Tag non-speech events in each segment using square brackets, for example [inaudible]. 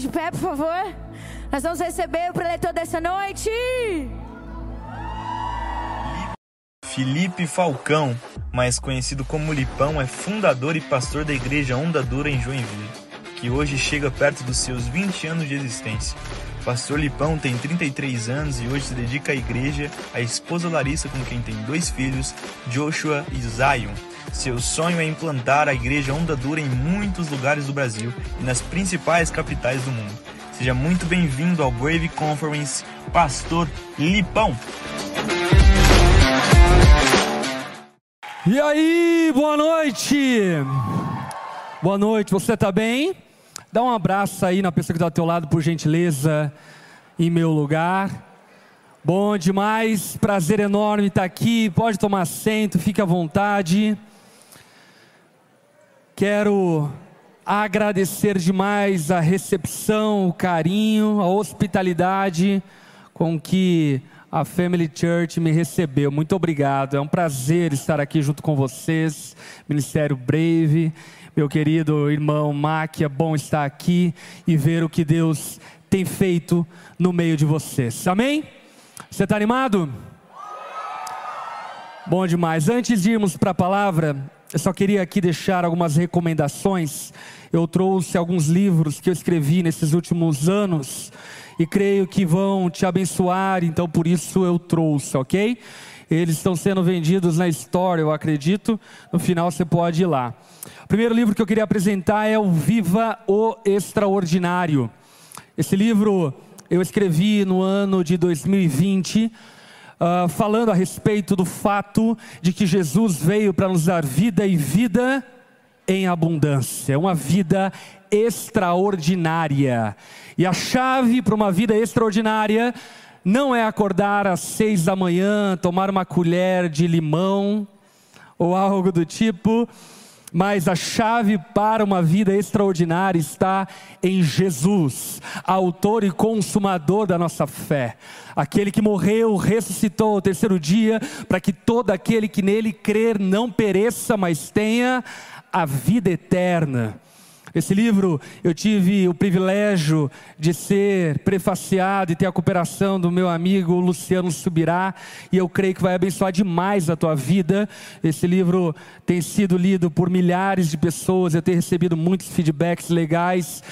De pé, por favor? Nós vamos receber o preletor dessa noite. Felipe Falcão, mais conhecido como Lipão, é fundador e pastor da igreja Onda Dura em Joinville, que hoje chega perto dos seus 20 anos de existência. Pastor Lipão tem 33 anos e hoje se dedica à igreja, à esposa Larissa, com quem tem dois filhos, Joshua e Zion. Seu sonho é implantar a igreja Onda Dura em muitos lugares do Brasil e nas principais capitais do mundo. Seja muito bem-vindo ao Brave Conference, Pastor Lipão. E aí, boa noite! Boa noite, você está bem? Dá um abraço aí na pessoa que está ao teu lado, por gentileza, em meu lugar. Bom demais, prazer enorme estar aqui. Pode tomar assento, fique à vontade. Quero agradecer demais a recepção, o carinho, a hospitalidade com que a Family Church me recebeu. Muito obrigado. É um prazer estar aqui junto com vocês, Ministério Brave meu querido irmão Mac, é bom estar aqui e ver o que Deus tem feito no meio de vocês. Amém? Você está animado? Bom demais. Antes de irmos para a palavra, eu só queria aqui deixar algumas recomendações. Eu trouxe alguns livros que eu escrevi nesses últimos anos e creio que vão te abençoar, então por isso eu trouxe, ok? Eles estão sendo vendidos na história, eu acredito. No final você pode ir lá. O primeiro livro que eu queria apresentar é o Viva o Extraordinário. Esse livro eu escrevi no ano de 2020. Uh, falando a respeito do fato de que Jesus veio para nos dar vida e vida em abundância, uma vida extraordinária. E a chave para uma vida extraordinária não é acordar às seis da manhã, tomar uma colher de limão ou algo do tipo, mas a chave para uma vida extraordinária está em Jesus, autor e consumador da nossa fé. Aquele que morreu, ressuscitou ao terceiro dia, para que todo aquele que nele crer não pereça, mas tenha a vida eterna. Esse livro eu tive o privilégio de ser prefaciado e ter a cooperação do meu amigo Luciano Subirá, e eu creio que vai abençoar demais a tua vida. Esse livro tem sido lido por milhares de pessoas, eu tenho recebido muitos feedbacks legais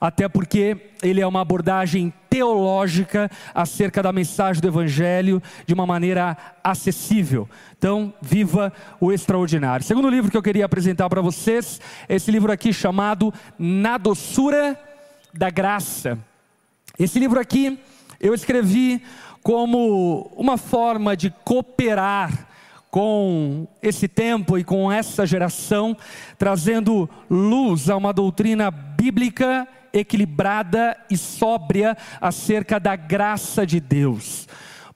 até porque ele é uma abordagem teológica acerca da mensagem do Evangelho de uma maneira acessível. Então, viva o extraordinário. Segundo livro que eu queria apresentar para vocês é esse livro aqui chamado Na Doçura da Graça. Esse livro aqui eu escrevi como uma forma de cooperar com esse tempo e com essa geração, trazendo luz a uma doutrina bíblica equilibrada e sóbria acerca da graça de Deus.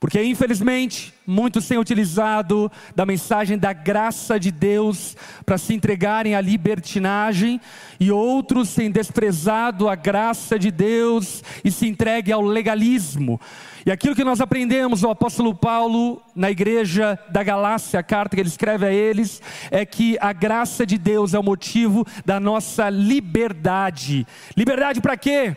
Porque infelizmente muitos têm utilizado da mensagem da graça de Deus para se entregarem à libertinagem e outros têm desprezado a graça de Deus e se entreguem ao legalismo. E aquilo que nós aprendemos, o apóstolo Paulo, na igreja da Galácia, a carta que ele escreve a eles, é que a graça de Deus é o motivo da nossa liberdade. Liberdade para quê?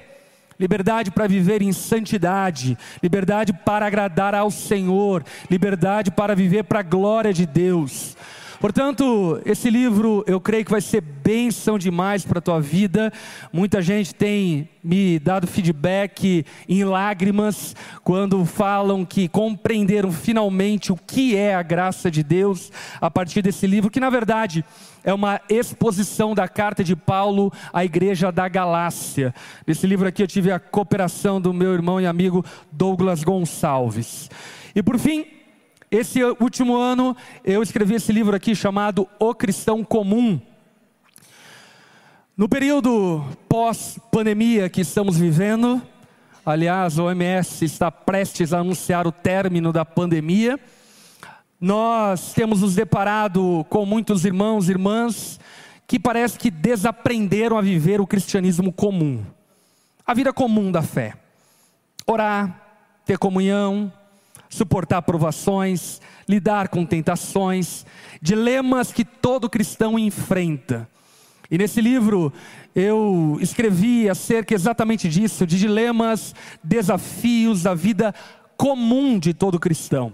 Liberdade para viver em santidade, liberdade para agradar ao Senhor, liberdade para viver para a glória de Deus. Portanto, esse livro eu creio que vai ser bênção demais para a tua vida. Muita gente tem me dado feedback em lágrimas quando falam que compreenderam finalmente o que é a graça de Deus a partir desse livro, que na verdade é uma exposição da carta de Paulo à igreja da Galácia. Nesse livro aqui eu tive a cooperação do meu irmão e amigo Douglas Gonçalves. E por fim, esse último ano eu escrevi esse livro aqui chamado O Cristão Comum. No período pós-pandemia que estamos vivendo, aliás, a OMS está prestes a anunciar o término da pandemia, nós temos nos deparado com muitos irmãos e irmãs que parece que desaprenderam a viver o cristianismo comum, a vida comum da fé. Orar, ter comunhão, suportar provações, lidar com tentações, dilemas que todo cristão enfrenta. E nesse livro eu escrevi acerca exatamente disso, de dilemas, desafios da vida comum de todo cristão.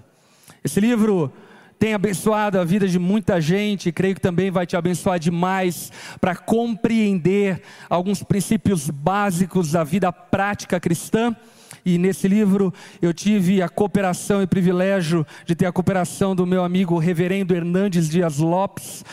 Esse livro tem abençoado a vida de muita gente, creio que também vai te abençoar demais para compreender alguns princípios básicos da vida prática cristã. E nesse livro eu tive a cooperação e privilégio de ter a cooperação do meu amigo Reverendo Hernandes Dias Lopes.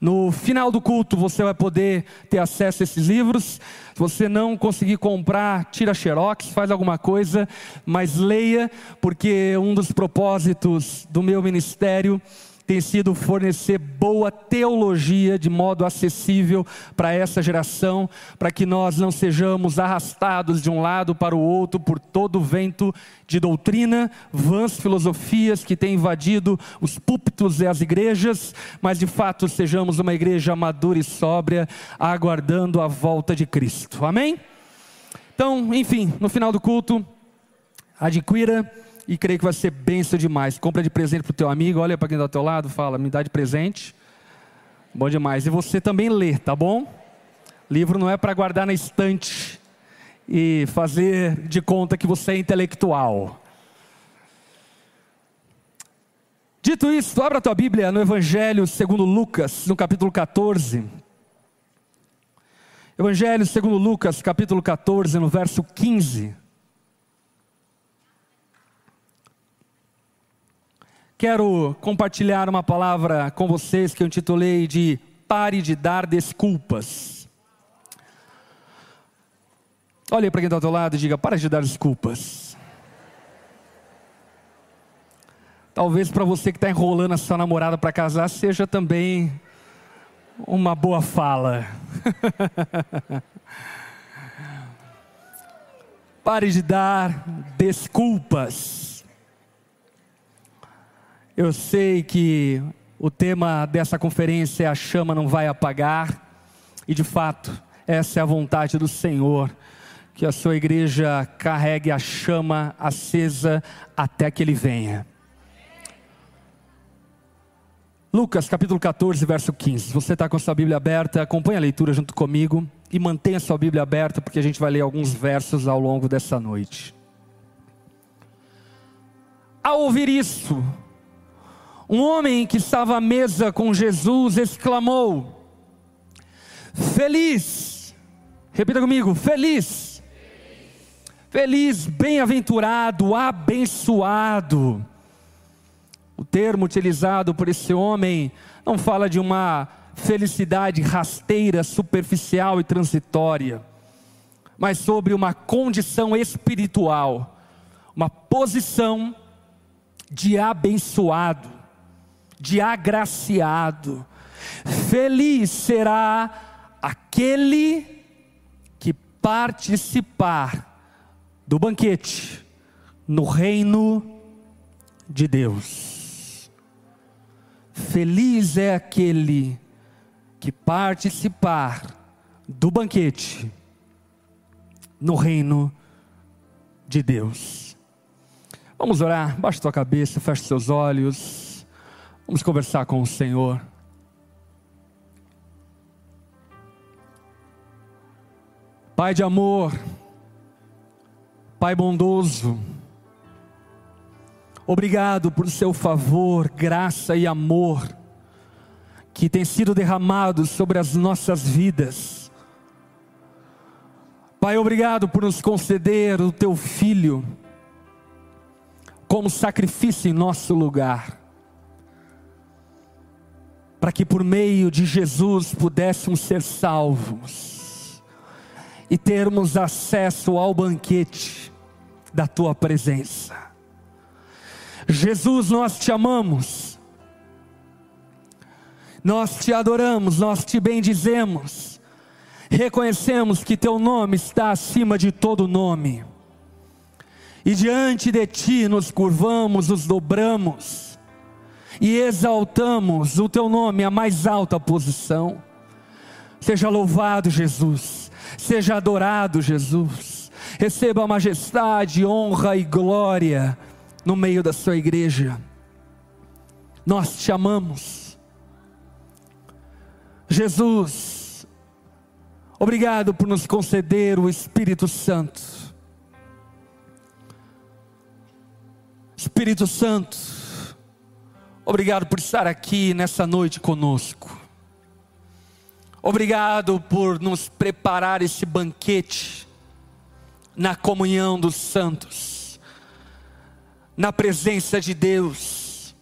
No final do culto você vai poder ter acesso a esses livros. Se você não conseguir comprar, tira xerox, faz alguma coisa, mas leia, porque um dos propósitos do meu ministério tem sido fornecer boa teologia de modo acessível para essa geração, para que nós não sejamos arrastados de um lado para o outro por todo o vento de doutrina, vãs filosofias que têm invadido os púlpitos e as igrejas, mas de fato sejamos uma igreja madura e sóbria, aguardando a volta de Cristo. Amém? Então, enfim, no final do culto, adquira e creio que vai ser benção demais. Compra de presente para o teu amigo, olha para quem está ao teu lado, fala, me dá de presente. Bom demais. E você também lê, tá bom? Livro não é para guardar na estante e fazer de conta que você é intelectual. Dito isso, abra a tua Bíblia no Evangelho segundo Lucas, no capítulo 14. Evangelho segundo Lucas, capítulo 14, no verso 15. Quero compartilhar uma palavra com vocês que eu intitulei de Pare de dar desculpas. Olhe para quem está ao teu lado e diga: Para de dar desculpas. Talvez para você que está enrolando a sua namorada para casar, seja também uma boa fala. [laughs] Pare de dar desculpas. Eu sei que o tema dessa conferência é a chama não vai apagar, e de fato, essa é a vontade do Senhor, que a sua igreja carregue a chama acesa até que ele venha. Lucas capítulo 14, verso 15. Você está com sua Bíblia aberta, acompanhe a leitura junto comigo e mantenha sua Bíblia aberta, porque a gente vai ler alguns versos ao longo dessa noite. Ao ouvir isso, um homem que estava à mesa com Jesus exclamou: Feliz, repita comigo, feliz, feliz, bem-aventurado, abençoado. O termo utilizado por esse homem não fala de uma felicidade rasteira, superficial e transitória, mas sobre uma condição espiritual, uma posição de abençoado de agraciado. Feliz será aquele que participar do banquete no reino de Deus. Feliz é aquele que participar do banquete no reino de Deus. Vamos orar, baixa tua cabeça, feche seus olhos. Vamos conversar com o Senhor. Pai de amor, Pai bondoso, obrigado por seu favor, graça e amor que tem sido derramado sobre as nossas vidas. Pai, obrigado por nos conceder o teu filho como sacrifício em nosso lugar para que por meio de Jesus pudéssemos ser salvos e termos acesso ao banquete da tua presença. Jesus, nós te amamos, nós te adoramos, nós te bendizemos, reconhecemos que teu nome está acima de todo nome, e diante de ti nos curvamos, nos dobramos, e exaltamos o teu nome, a mais alta posição. Seja louvado, Jesus, seja adorado, Jesus, receba a majestade, honra e glória no meio da sua igreja. Nós te amamos, Jesus. Obrigado por nos conceder o Espírito Santo. Espírito Santo, obrigado por estar aqui nessa noite conosco. Obrigado por nos preparar esse banquete na comunhão dos santos, na presença de Deus,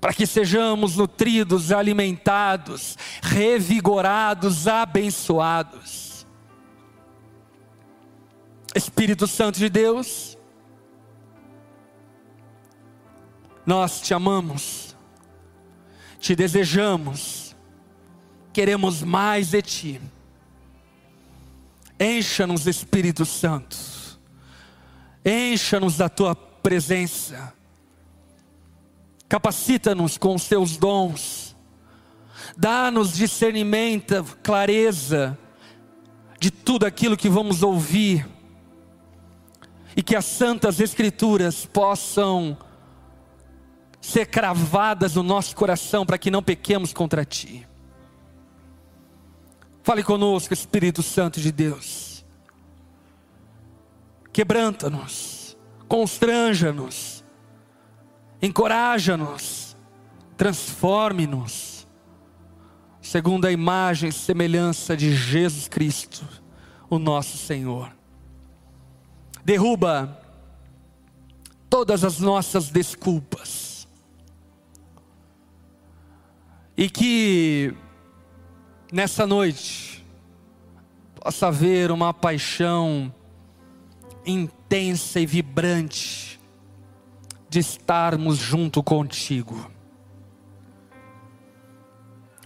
para que sejamos nutridos, alimentados, revigorados, abençoados. Espírito Santo de Deus, nós te amamos, te desejamos, queremos mais de ti. Encha-nos, Espírito Santo, encha-nos da tua presença, capacita-nos com os teus dons, dá-nos discernimento, clareza de tudo aquilo que vamos ouvir, e que as santas Escrituras possam ser cravadas no nosso coração para que não pequemos contra ti. Fale conosco, Espírito Santo de Deus. Quebranta-nos, constranja-nos, encoraja-nos, transforme-nos, segundo a imagem e semelhança de Jesus Cristo, o nosso Senhor. Derruba todas as nossas desculpas, e que nessa noite possa haver uma paixão intensa e vibrante de estarmos junto contigo.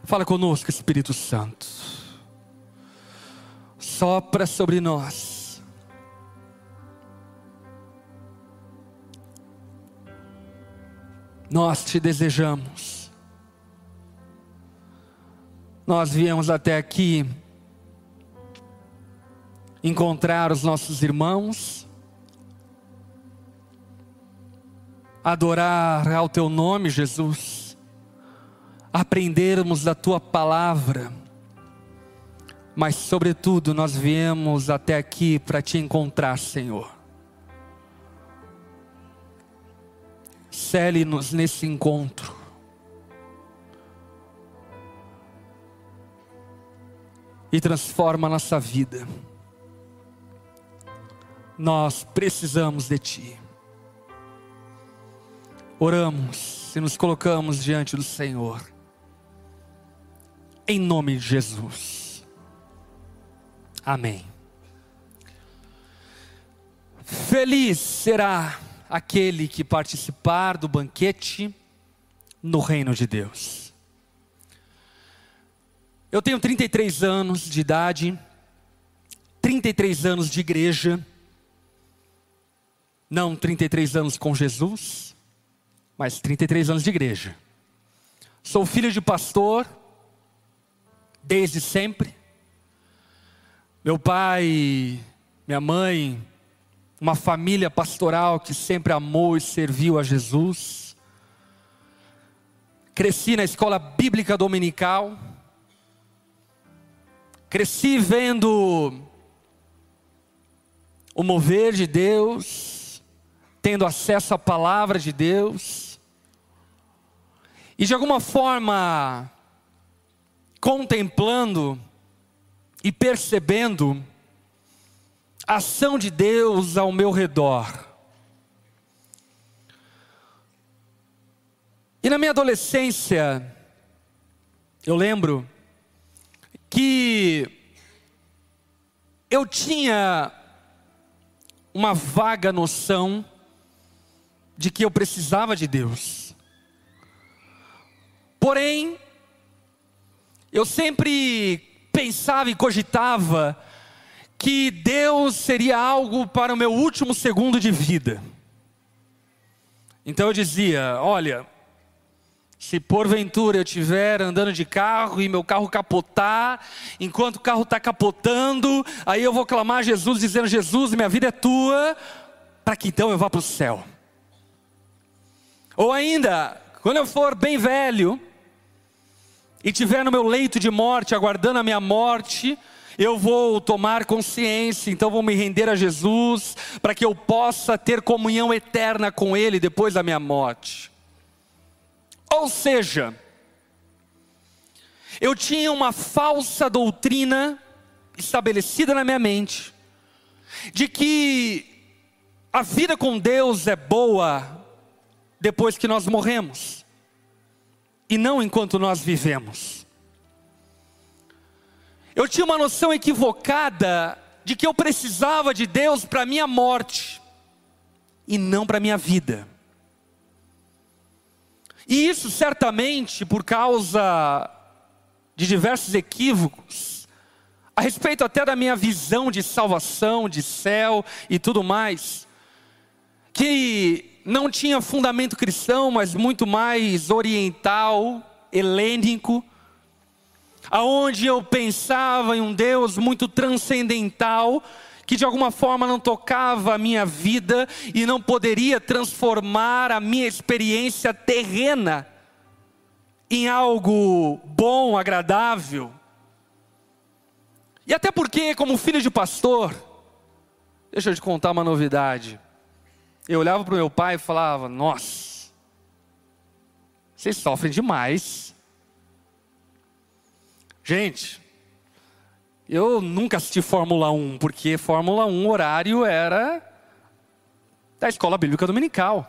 Fala conosco, Espírito Santo. Sopra sobre nós. Nós te desejamos. Nós viemos até aqui encontrar os nossos irmãos, adorar ao teu nome, Jesus, aprendermos da tua palavra, mas, sobretudo, nós viemos até aqui para te encontrar, Senhor. Cele-nos nesse encontro. E transforma a nossa vida. Nós precisamos de Ti. Oramos e nos colocamos diante do Senhor. Em nome de Jesus. Amém. Feliz será aquele que participar do banquete no reino de Deus. Eu tenho 33 anos de idade, 33 anos de igreja, não 33 anos com Jesus, mas 33 anos de igreja. Sou filho de pastor, desde sempre. Meu pai, minha mãe, uma família pastoral que sempre amou e serviu a Jesus. Cresci na escola bíblica dominical. Cresci vendo o mover de Deus, tendo acesso à palavra de Deus. E de alguma forma, contemplando e percebendo a ação de Deus ao meu redor. E na minha adolescência, eu lembro que eu tinha uma vaga noção de que eu precisava de Deus. Porém, eu sempre pensava e cogitava que Deus seria algo para o meu último segundo de vida. Então eu dizia: olha, se porventura eu estiver andando de carro e meu carro capotar, enquanto o carro está capotando, aí eu vou clamar a Jesus, dizendo: Jesus, minha vida é tua, para que então eu vá para o céu. Ou ainda, quando eu for bem velho, e estiver no meu leito de morte, aguardando a minha morte, eu vou tomar consciência, então vou me render a Jesus, para que eu possa ter comunhão eterna com Ele depois da minha morte. Ou seja, eu tinha uma falsa doutrina estabelecida na minha mente, de que a vida com Deus é boa depois que nós morremos, e não enquanto nós vivemos. Eu tinha uma noção equivocada de que eu precisava de Deus para minha morte, e não para minha vida. E isso certamente por causa de diversos equívocos, a respeito até da minha visão de salvação, de céu e tudo mais, que não tinha fundamento cristão, mas muito mais oriental, helênico, aonde eu pensava em um Deus muito transcendental, que de alguma forma não tocava a minha vida e não poderia transformar a minha experiência terrena em algo bom, agradável. E até porque, como filho de pastor, deixa eu te contar uma novidade. Eu olhava para o meu pai e falava: Nossa, vocês sofrem demais. Gente, eu nunca assisti Fórmula 1, porque Fórmula 1 o horário era da escola bíblica dominical.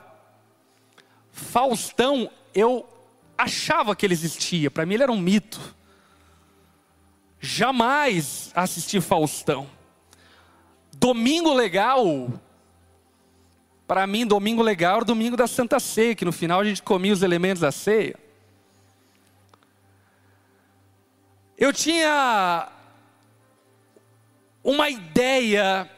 Faustão, eu achava que ele existia, para mim ele era um mito. Jamais assisti Faustão. Domingo legal, para mim, domingo legal era o domingo da Santa Ceia, que no final a gente comia os elementos da ceia. Eu tinha uma ideia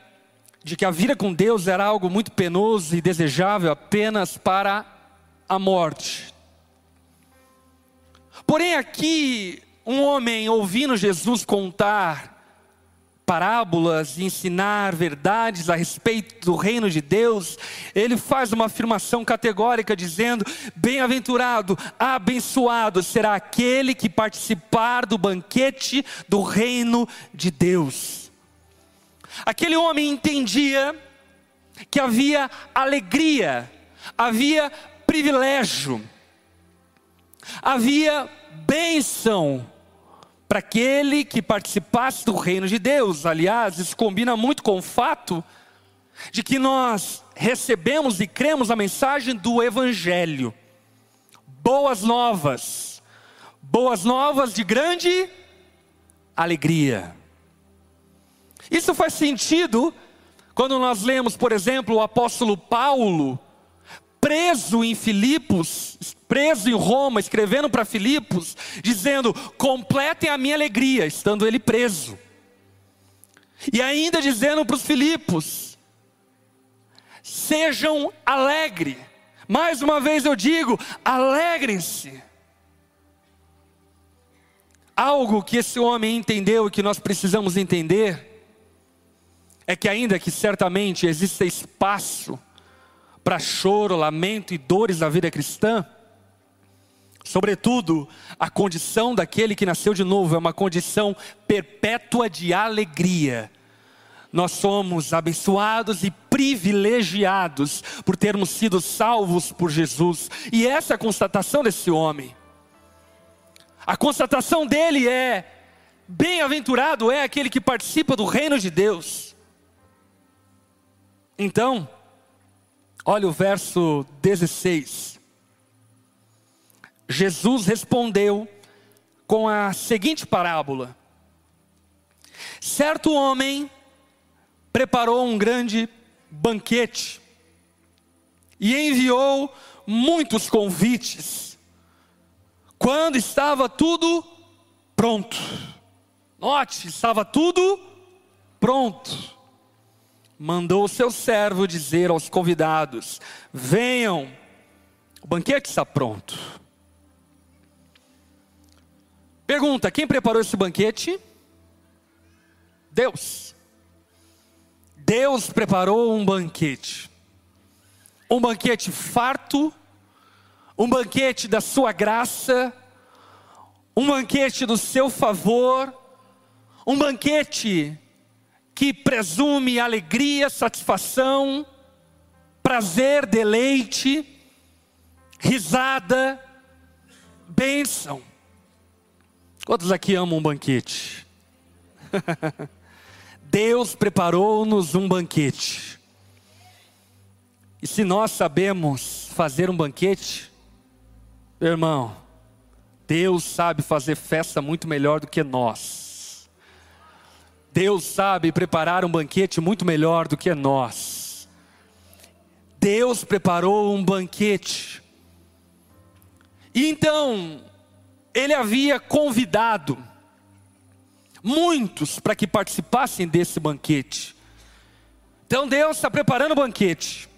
de que a vida com Deus era algo muito penoso e desejável apenas para a morte. Porém, aqui, um homem ouvindo Jesus contar parábolas e ensinar verdades a respeito do reino de Deus, ele faz uma afirmação categórica dizendo: Bem-aventurado, abençoado será aquele que participar do banquete do reino de Deus. Aquele homem entendia que havia alegria, havia privilégio, havia bênção para aquele que participasse do reino de Deus. Aliás, isso combina muito com o fato de que nós recebemos e cremos a mensagem do Evangelho. Boas novas, boas novas de grande alegria. Isso faz sentido quando nós lemos, por exemplo, o apóstolo Paulo, preso em Filipos, preso em Roma, escrevendo para Filipos, dizendo: completem a minha alegria, estando ele preso. E ainda dizendo para os Filipos: sejam alegres. Mais uma vez eu digo: alegrem-se. Algo que esse homem entendeu e que nós precisamos entender é que, ainda que certamente exista espaço para choro, lamento e dores na vida cristã, sobretudo a condição daquele que nasceu de novo é uma condição perpétua de alegria. Nós somos abençoados e privilegiados por termos sido salvos por Jesus, e essa é a constatação desse homem. A constatação dele é: bem-aventurado é aquele que participa do reino de Deus. Então, olha o verso 16. Jesus respondeu com a seguinte parábola: Certo homem preparou um grande banquete e enviou muitos convites. Quando estava tudo pronto, note, estava tudo pronto mandou o seu servo dizer aos convidados: Venham, o banquete está pronto. Pergunta: quem preparou esse banquete? Deus. Deus preparou um banquete. Um banquete farto, um banquete da sua graça, um banquete do seu favor, Um banquete que presume alegria, satisfação, prazer, deleite, risada, bênção. Quantos aqui amam um banquete? [laughs] Deus preparou-nos um banquete. E se nós sabemos fazer um banquete, irmão, Deus sabe fazer festa muito melhor do que nós. Deus sabe preparar um banquete muito melhor do que nós. Deus preparou um banquete. E então, ele havia convidado muitos para que participassem desse banquete. Então Deus está preparando o banquete.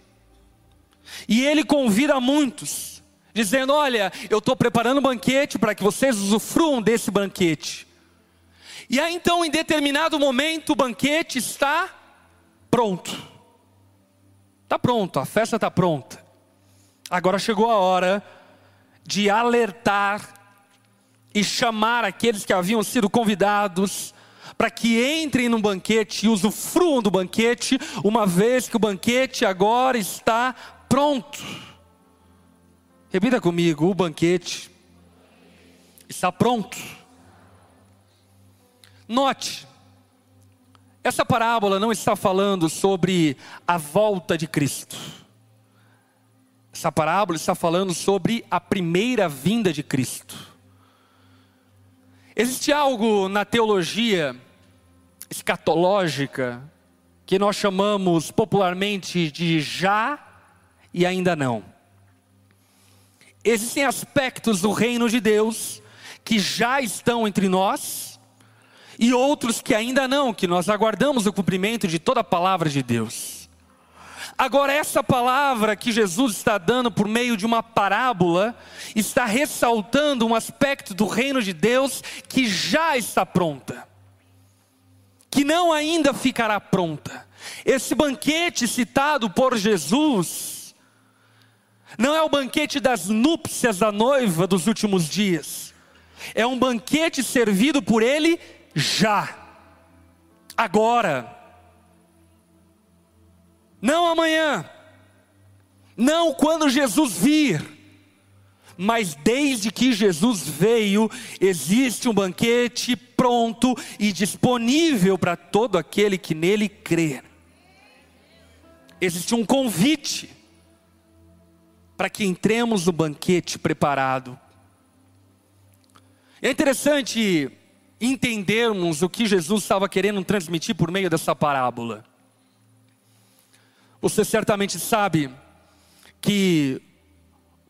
E ele convida muitos, dizendo: Olha, eu estou preparando um banquete para que vocês usufruam desse banquete. E aí então, em determinado momento, o banquete está pronto. Está pronto, a festa está pronta. Agora chegou a hora de alertar e chamar aqueles que haviam sido convidados para que entrem no banquete e usufruam do banquete, uma vez que o banquete agora está pronto. Repita comigo: o banquete está pronto. Note, essa parábola não está falando sobre a volta de Cristo. Essa parábola está falando sobre a primeira vinda de Cristo. Existe algo na teologia escatológica que nós chamamos popularmente de já e ainda não. Existem aspectos do reino de Deus que já estão entre nós e outros que ainda não, que nós aguardamos o cumprimento de toda a palavra de Deus. Agora, essa palavra que Jesus está dando por meio de uma parábola, está ressaltando um aspecto do reino de Deus que já está pronta, que não ainda ficará pronta. Esse banquete citado por Jesus, não é o banquete das núpcias da noiva dos últimos dias, é um banquete servido por Ele já, agora não amanhã, não quando Jesus vir, mas desde que Jesus veio, existe um banquete pronto e disponível para todo aquele que nele crê. Existe um convite para que entremos no banquete preparado. É interessante entendermos o que Jesus estava querendo transmitir por meio dessa parábola. Você certamente sabe que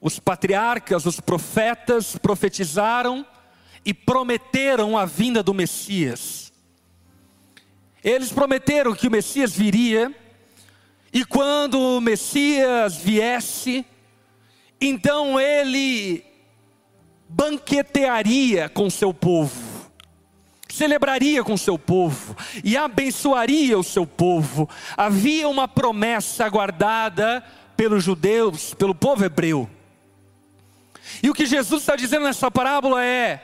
os patriarcas, os profetas profetizaram e prometeram a vinda do Messias. Eles prometeram que o Messias viria, e quando o Messias viesse, então ele banquetearia com seu povo celebraria com seu povo e abençoaria o seu povo. Havia uma promessa guardada pelos judeus, pelo povo hebreu. E o que Jesus está dizendo nessa parábola é: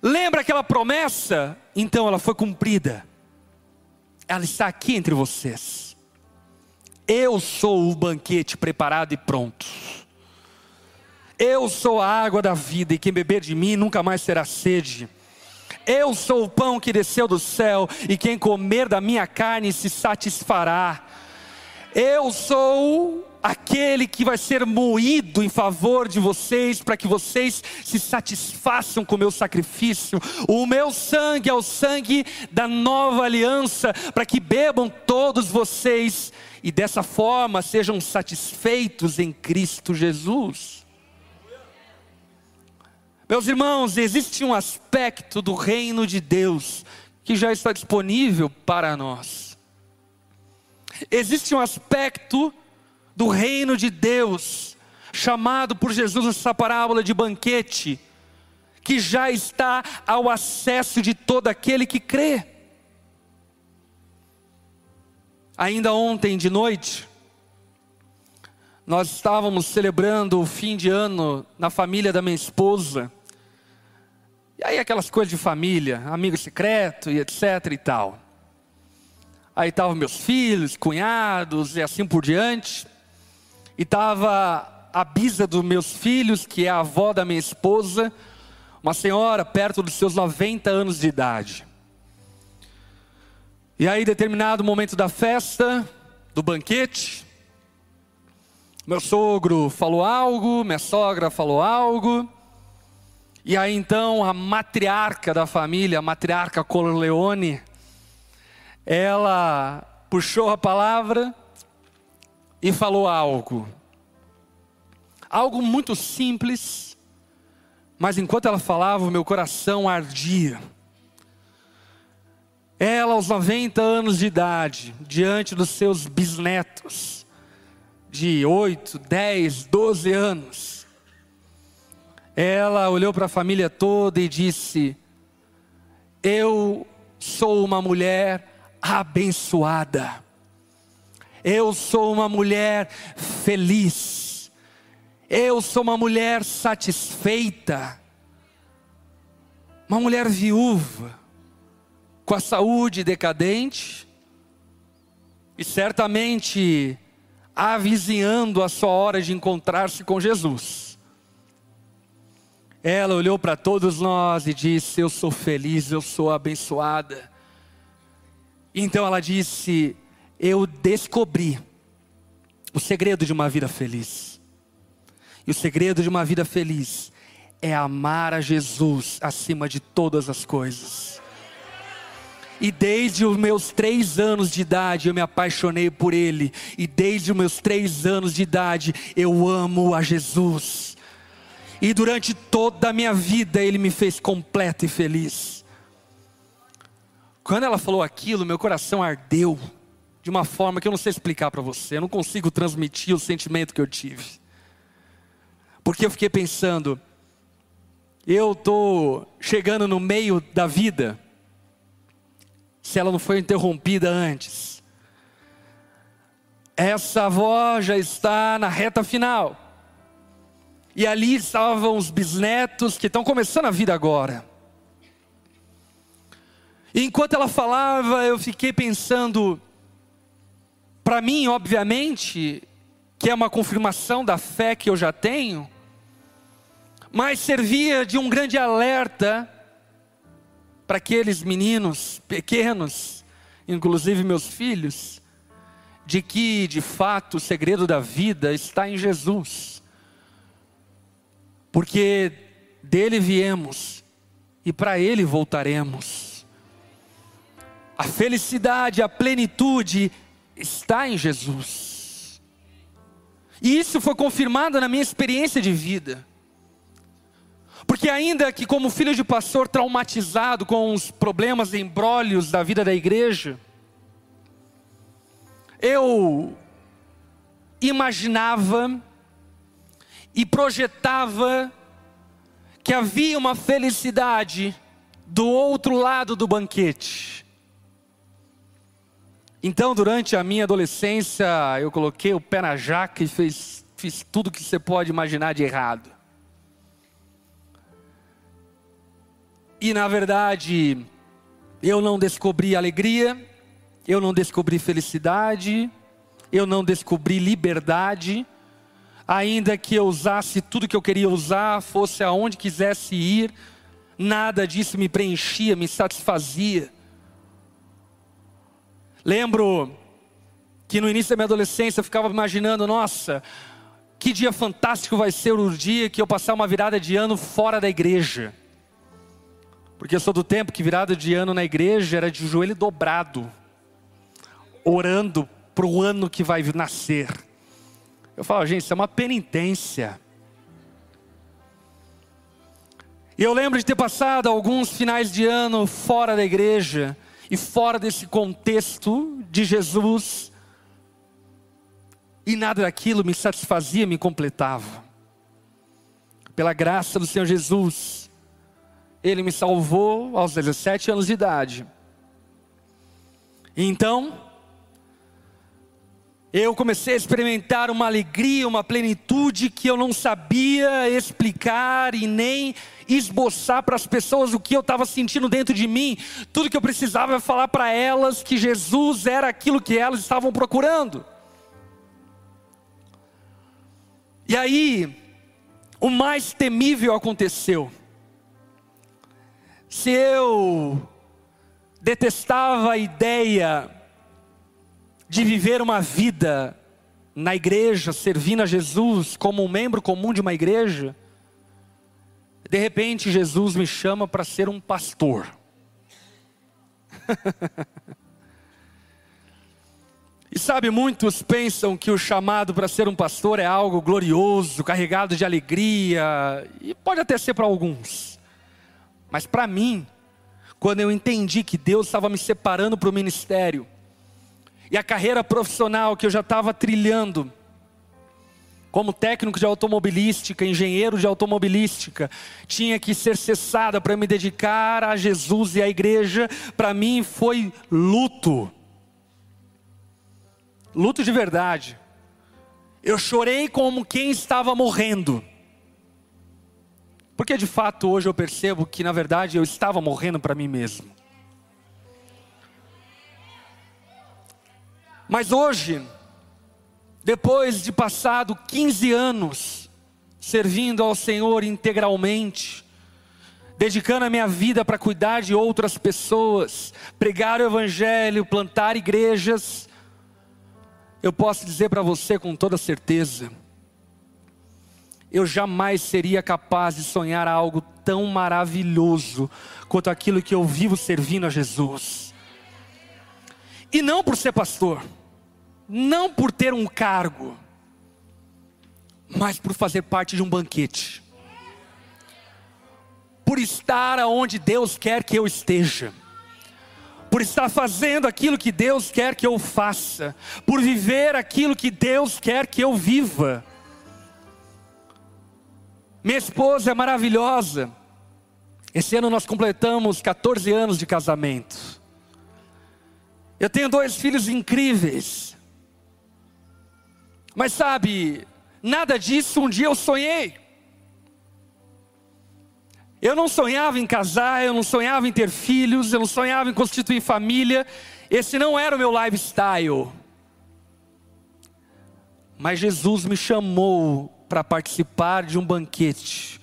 lembra aquela promessa? Então ela foi cumprida. Ela está aqui entre vocês. Eu sou o banquete preparado e pronto. Eu sou a água da vida, e quem beber de mim nunca mais terá sede. Eu sou o pão que desceu do céu, e quem comer da minha carne se satisfará. Eu sou aquele que vai ser moído em favor de vocês, para que vocês se satisfaçam com o meu sacrifício. O meu sangue é o sangue da nova aliança, para que bebam todos vocês e dessa forma sejam satisfeitos em Cristo Jesus. Meus irmãos, existe um aspecto do reino de Deus que já está disponível para nós. Existe um aspecto do reino de Deus, chamado por Jesus nessa parábola de banquete, que já está ao acesso de todo aquele que crê. Ainda ontem de noite, nós estávamos celebrando o fim de ano na família da minha esposa. E aí aquelas coisas de família, amigo secreto e etc e tal. Aí estavam meus filhos, cunhados e assim por diante. E estava a bisa dos meus filhos, que é a avó da minha esposa, uma senhora perto dos seus 90 anos de idade. E aí, determinado momento da festa, do banquete, meu sogro falou algo, minha sogra falou algo, e aí então a matriarca da família, a matriarca Corleone, ela puxou a palavra e falou algo. Algo muito simples, mas enquanto ela falava, o meu coração ardia. Ela, aos 90 anos de idade, diante dos seus bisnetos, de 8, 10, 12 anos, ela olhou para a família toda e disse: Eu sou uma mulher abençoada, eu sou uma mulher feliz, eu sou uma mulher satisfeita, uma mulher viúva com a saúde decadente e certamente avizinhando a sua hora de encontrar-se com Jesus. Ela olhou para todos nós e disse: Eu sou feliz, eu sou abençoada. Então ela disse: Eu descobri o segredo de uma vida feliz. E o segredo de uma vida feliz é amar a Jesus acima de todas as coisas. E desde os meus três anos de idade eu me apaixonei por Ele. E desde os meus três anos de idade eu amo a Jesus. E durante toda a minha vida Ele me fez completo e feliz. Quando ela falou aquilo, meu coração ardeu de uma forma que eu não sei explicar para você. Eu não consigo transmitir o sentimento que eu tive. Porque eu fiquei pensando, eu estou chegando no meio da vida se ela não foi interrompida antes. Essa avó já está na reta final. E ali estavam os bisnetos que estão começando a vida agora. E enquanto ela falava, eu fiquei pensando, para mim, obviamente, que é uma confirmação da fé que eu já tenho, mas servia de um grande alerta para aqueles meninos pequenos, inclusive meus filhos, de que de fato o segredo da vida está em Jesus. Porque dele viemos e para ele voltaremos. A felicidade, a plenitude está em Jesus. E isso foi confirmado na minha experiência de vida. Porque ainda que como filho de pastor traumatizado com os problemas e embrólios da vida da igreja, eu imaginava e projetava que havia uma felicidade do outro lado do banquete. Então, durante a minha adolescência, eu coloquei o pé na jaca e fiz, fiz tudo que você pode imaginar de errado. E na verdade, eu não descobri alegria, eu não descobri felicidade, eu não descobri liberdade, ainda que eu usasse tudo que eu queria usar, fosse aonde quisesse ir, nada disso me preenchia, me satisfazia. Lembro que no início da minha adolescência eu ficava imaginando, nossa, que dia fantástico vai ser o dia que eu passar uma virada de ano fora da igreja. Porque eu sou do tempo que virada de ano na igreja era de joelho dobrado, orando para o ano que vai nascer. Eu falo, gente, isso é uma penitência. E eu lembro de ter passado alguns finais de ano fora da igreja e fora desse contexto de Jesus, e nada daquilo me satisfazia, me completava. Pela graça do Senhor Jesus, ele me salvou aos 17 anos de idade. Então, eu comecei a experimentar uma alegria, uma plenitude que eu não sabia explicar e nem esboçar para as pessoas o que eu estava sentindo dentro de mim. Tudo que eu precisava é falar para elas que Jesus era aquilo que elas estavam procurando. E aí, o mais temível aconteceu. Se eu detestava a ideia de viver uma vida na igreja, servindo a Jesus como um membro comum de uma igreja, de repente Jesus me chama para ser um pastor. [laughs] e sabe, muitos pensam que o chamado para ser um pastor é algo glorioso, carregado de alegria, e pode até ser para alguns. Mas para mim, quando eu entendi que Deus estava me separando para o ministério, e a carreira profissional que eu já estava trilhando, como técnico de automobilística, engenheiro de automobilística, tinha que ser cessada para me dedicar a Jesus e à igreja, para mim foi luto. Luto de verdade. Eu chorei como quem estava morrendo. Porque de fato hoje eu percebo que na verdade eu estava morrendo para mim mesmo. Mas hoje, depois de passado 15 anos servindo ao Senhor integralmente, dedicando a minha vida para cuidar de outras pessoas, pregar o Evangelho, plantar igrejas, eu posso dizer para você com toda certeza, eu jamais seria capaz de sonhar algo tão maravilhoso quanto aquilo que eu vivo servindo a Jesus. E não por ser pastor não por ter um cargo, mas por fazer parte de um banquete, por estar aonde Deus quer que eu esteja, por estar fazendo aquilo que Deus quer que eu faça, por viver aquilo que Deus quer que eu viva. Minha esposa é maravilhosa. Esse ano nós completamos 14 anos de casamento. Eu tenho dois filhos incríveis. Mas sabe, nada disso um dia eu sonhei. Eu não sonhava em casar, eu não sonhava em ter filhos, eu não sonhava em constituir família. Esse não era o meu lifestyle. Mas Jesus me chamou para participar de um banquete.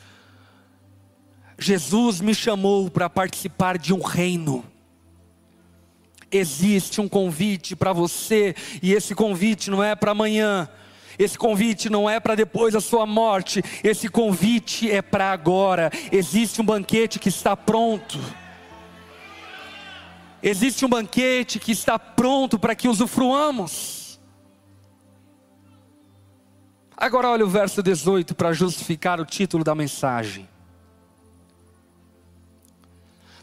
Jesus me chamou para participar de um reino existe um convite para você, e esse convite não é para amanhã, esse convite não é para depois da sua morte, esse convite é para agora. Existe um banquete que está pronto. Existe um banquete que está pronto para que usufruamos. Agora olha o verso 18 para justificar o título da mensagem.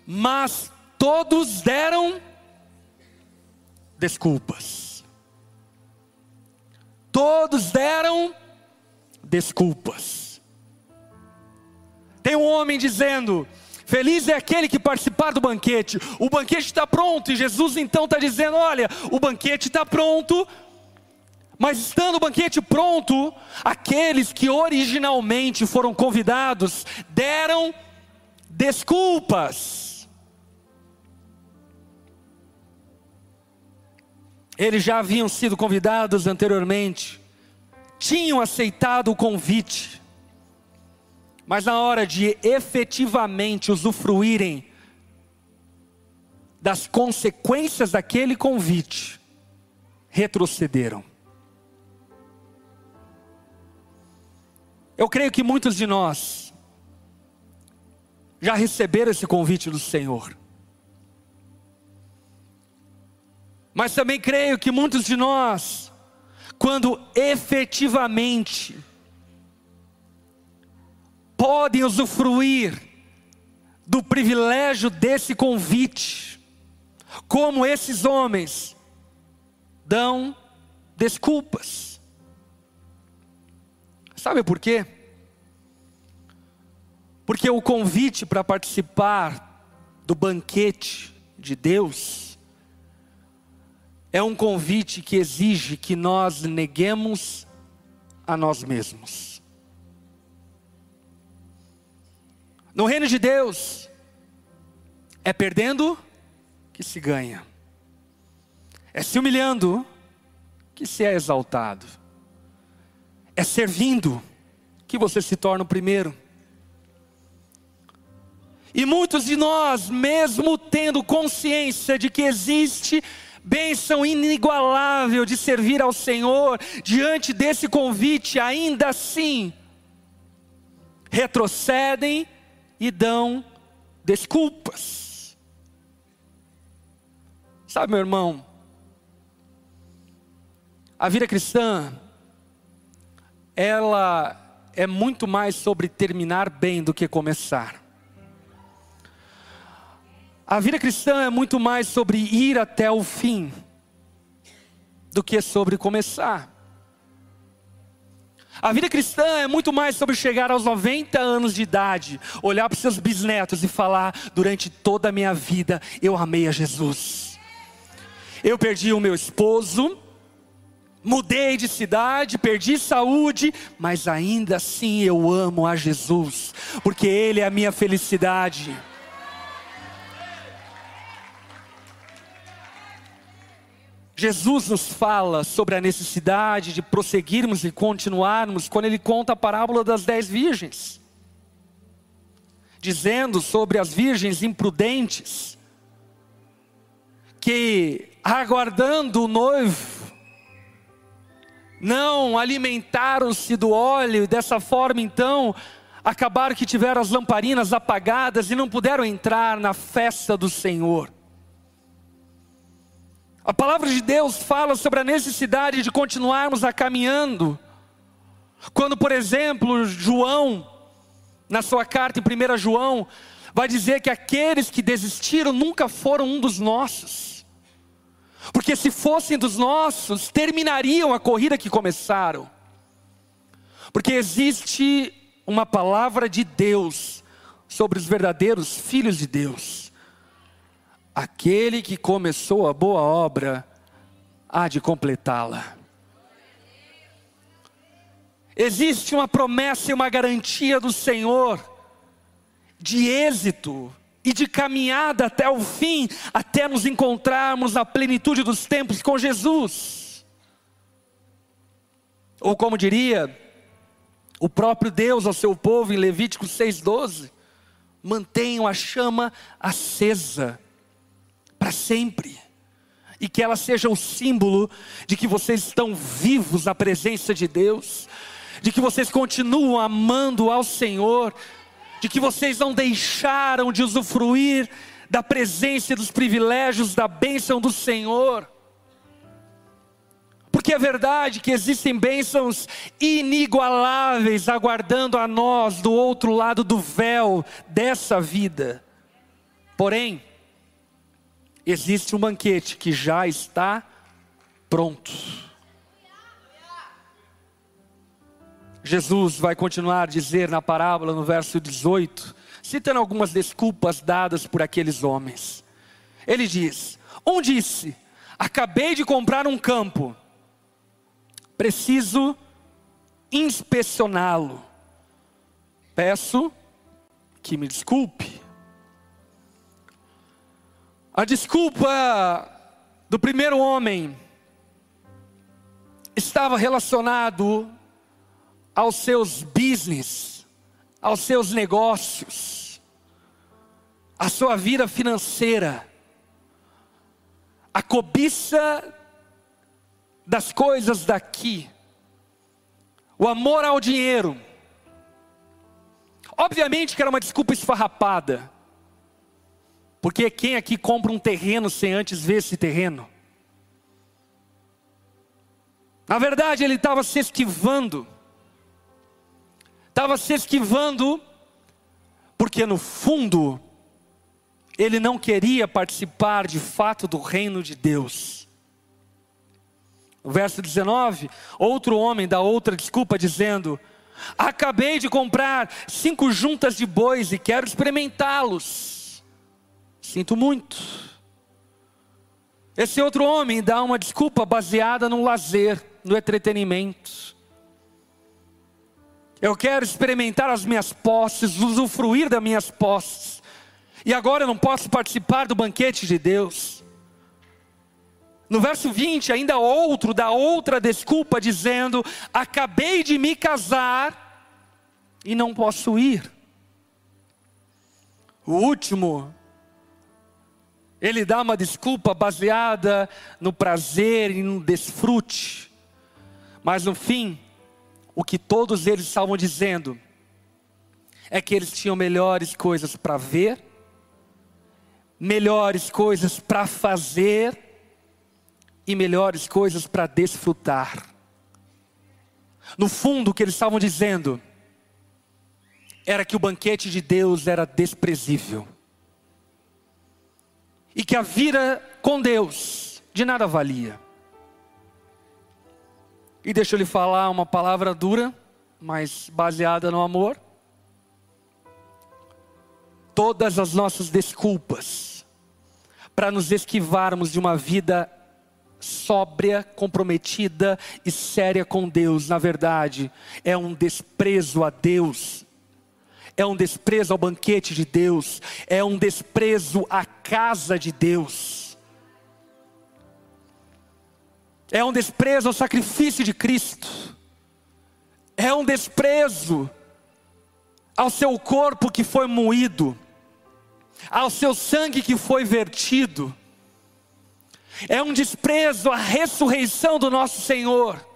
Mas todos deram desculpas. Todos deram desculpas. Tem um homem dizendo: Feliz é aquele que participar do banquete. O banquete está pronto, e Jesus então está dizendo: Olha, o banquete está pronto, mas estando o banquete pronto, aqueles que originalmente foram convidados deram desculpas. Eles já haviam sido convidados anteriormente, tinham aceitado o convite, mas na hora de efetivamente usufruírem das consequências daquele convite, retrocederam. Eu creio que muitos de nós já receberam esse convite do Senhor. Mas também creio que muitos de nós, quando efetivamente podem usufruir do privilégio desse convite, como esses homens dão desculpas. Sabe por quê? Porque o convite para participar do banquete de Deus é um convite que exige que nós neguemos a nós mesmos. No reino de Deus, é perdendo que se ganha, é se humilhando que se é exaltado, é servindo que você se torna o primeiro. E muitos de nós, mesmo tendo consciência de que existe bênção inigualável de servir ao Senhor, diante desse convite, ainda assim, retrocedem e dão desculpas. Sabe, meu irmão, a vida cristã, ela é muito mais sobre terminar bem do que começar. A vida cristã é muito mais sobre ir até o fim do que sobre começar. A vida cristã é muito mais sobre chegar aos 90 anos de idade, olhar para os seus bisnetos e falar: durante toda a minha vida eu amei a Jesus. Eu perdi o meu esposo, mudei de cidade, perdi saúde, mas ainda assim eu amo a Jesus, porque Ele é a minha felicidade. Jesus nos fala sobre a necessidade de prosseguirmos e continuarmos quando ele conta a parábola das dez virgens, dizendo sobre as virgens imprudentes, que aguardando o noivo, não alimentaram-se do óleo, e dessa forma então acabaram que tiveram as lamparinas apagadas e não puderam entrar na festa do Senhor. A palavra de Deus fala sobre a necessidade de continuarmos a caminhando. Quando, por exemplo, João, na sua carta em 1 João, vai dizer que aqueles que desistiram nunca foram um dos nossos. Porque se fossem dos nossos, terminariam a corrida que começaram. Porque existe uma palavra de Deus sobre os verdadeiros filhos de Deus. Aquele que começou a boa obra há de completá-la. Existe uma promessa e uma garantia do Senhor de êxito e de caminhada até o fim, até nos encontrarmos na plenitude dos tempos com Jesus. Ou como diria o próprio Deus ao seu povo em Levítico 6,12: mantenham a chama acesa para sempre. E que ela seja o símbolo de que vocês estão vivos na presença de Deus, de que vocês continuam amando ao Senhor, de que vocês não deixaram de usufruir da presença e dos privilégios da bênção do Senhor. Porque é verdade que existem bênçãos inigualáveis aguardando a nós do outro lado do véu dessa vida. Porém, existe um banquete que já está pronto. Jesus vai continuar a dizer na parábola, no verso 18, citando algumas desculpas dadas por aqueles homens. Ele diz: Um disse, acabei de comprar um campo, preciso inspecioná-lo. Peço que me desculpe. A desculpa do primeiro homem estava relacionado aos seus business, aos seus negócios, à sua vida financeira, a cobiça das coisas daqui, o amor ao dinheiro. Obviamente que era uma desculpa esfarrapada. Porque quem aqui compra um terreno sem antes ver esse terreno? Na verdade, ele estava se esquivando. Estava se esquivando, porque no fundo, ele não queria participar de fato do reino de Deus. No verso 19, outro homem dá outra desculpa, dizendo: Acabei de comprar cinco juntas de bois e quero experimentá-los. Sinto muito. Esse outro homem dá uma desculpa baseada no lazer, no entretenimento. Eu quero experimentar as minhas posses, usufruir das minhas posses. E agora eu não posso participar do banquete de Deus. No verso 20, ainda outro dá outra desculpa, dizendo: Acabei de me casar e não posso ir. O último, ele dá uma desculpa baseada no prazer e no desfrute. Mas no fim, o que todos eles estavam dizendo é que eles tinham melhores coisas para ver, melhores coisas para fazer e melhores coisas para desfrutar. No fundo, o que eles estavam dizendo era que o banquete de Deus era desprezível. E que a vida com Deus de nada valia. E deixa eu lhe falar uma palavra dura, mas baseada no amor. Todas as nossas desculpas para nos esquivarmos de uma vida sóbria, comprometida e séria com Deus, na verdade, é um desprezo a Deus, é um desprezo ao banquete de Deus, é um desprezo à casa de Deus, é um desprezo ao sacrifício de Cristo, é um desprezo ao seu corpo que foi moído, ao seu sangue que foi vertido, é um desprezo à ressurreição do nosso Senhor.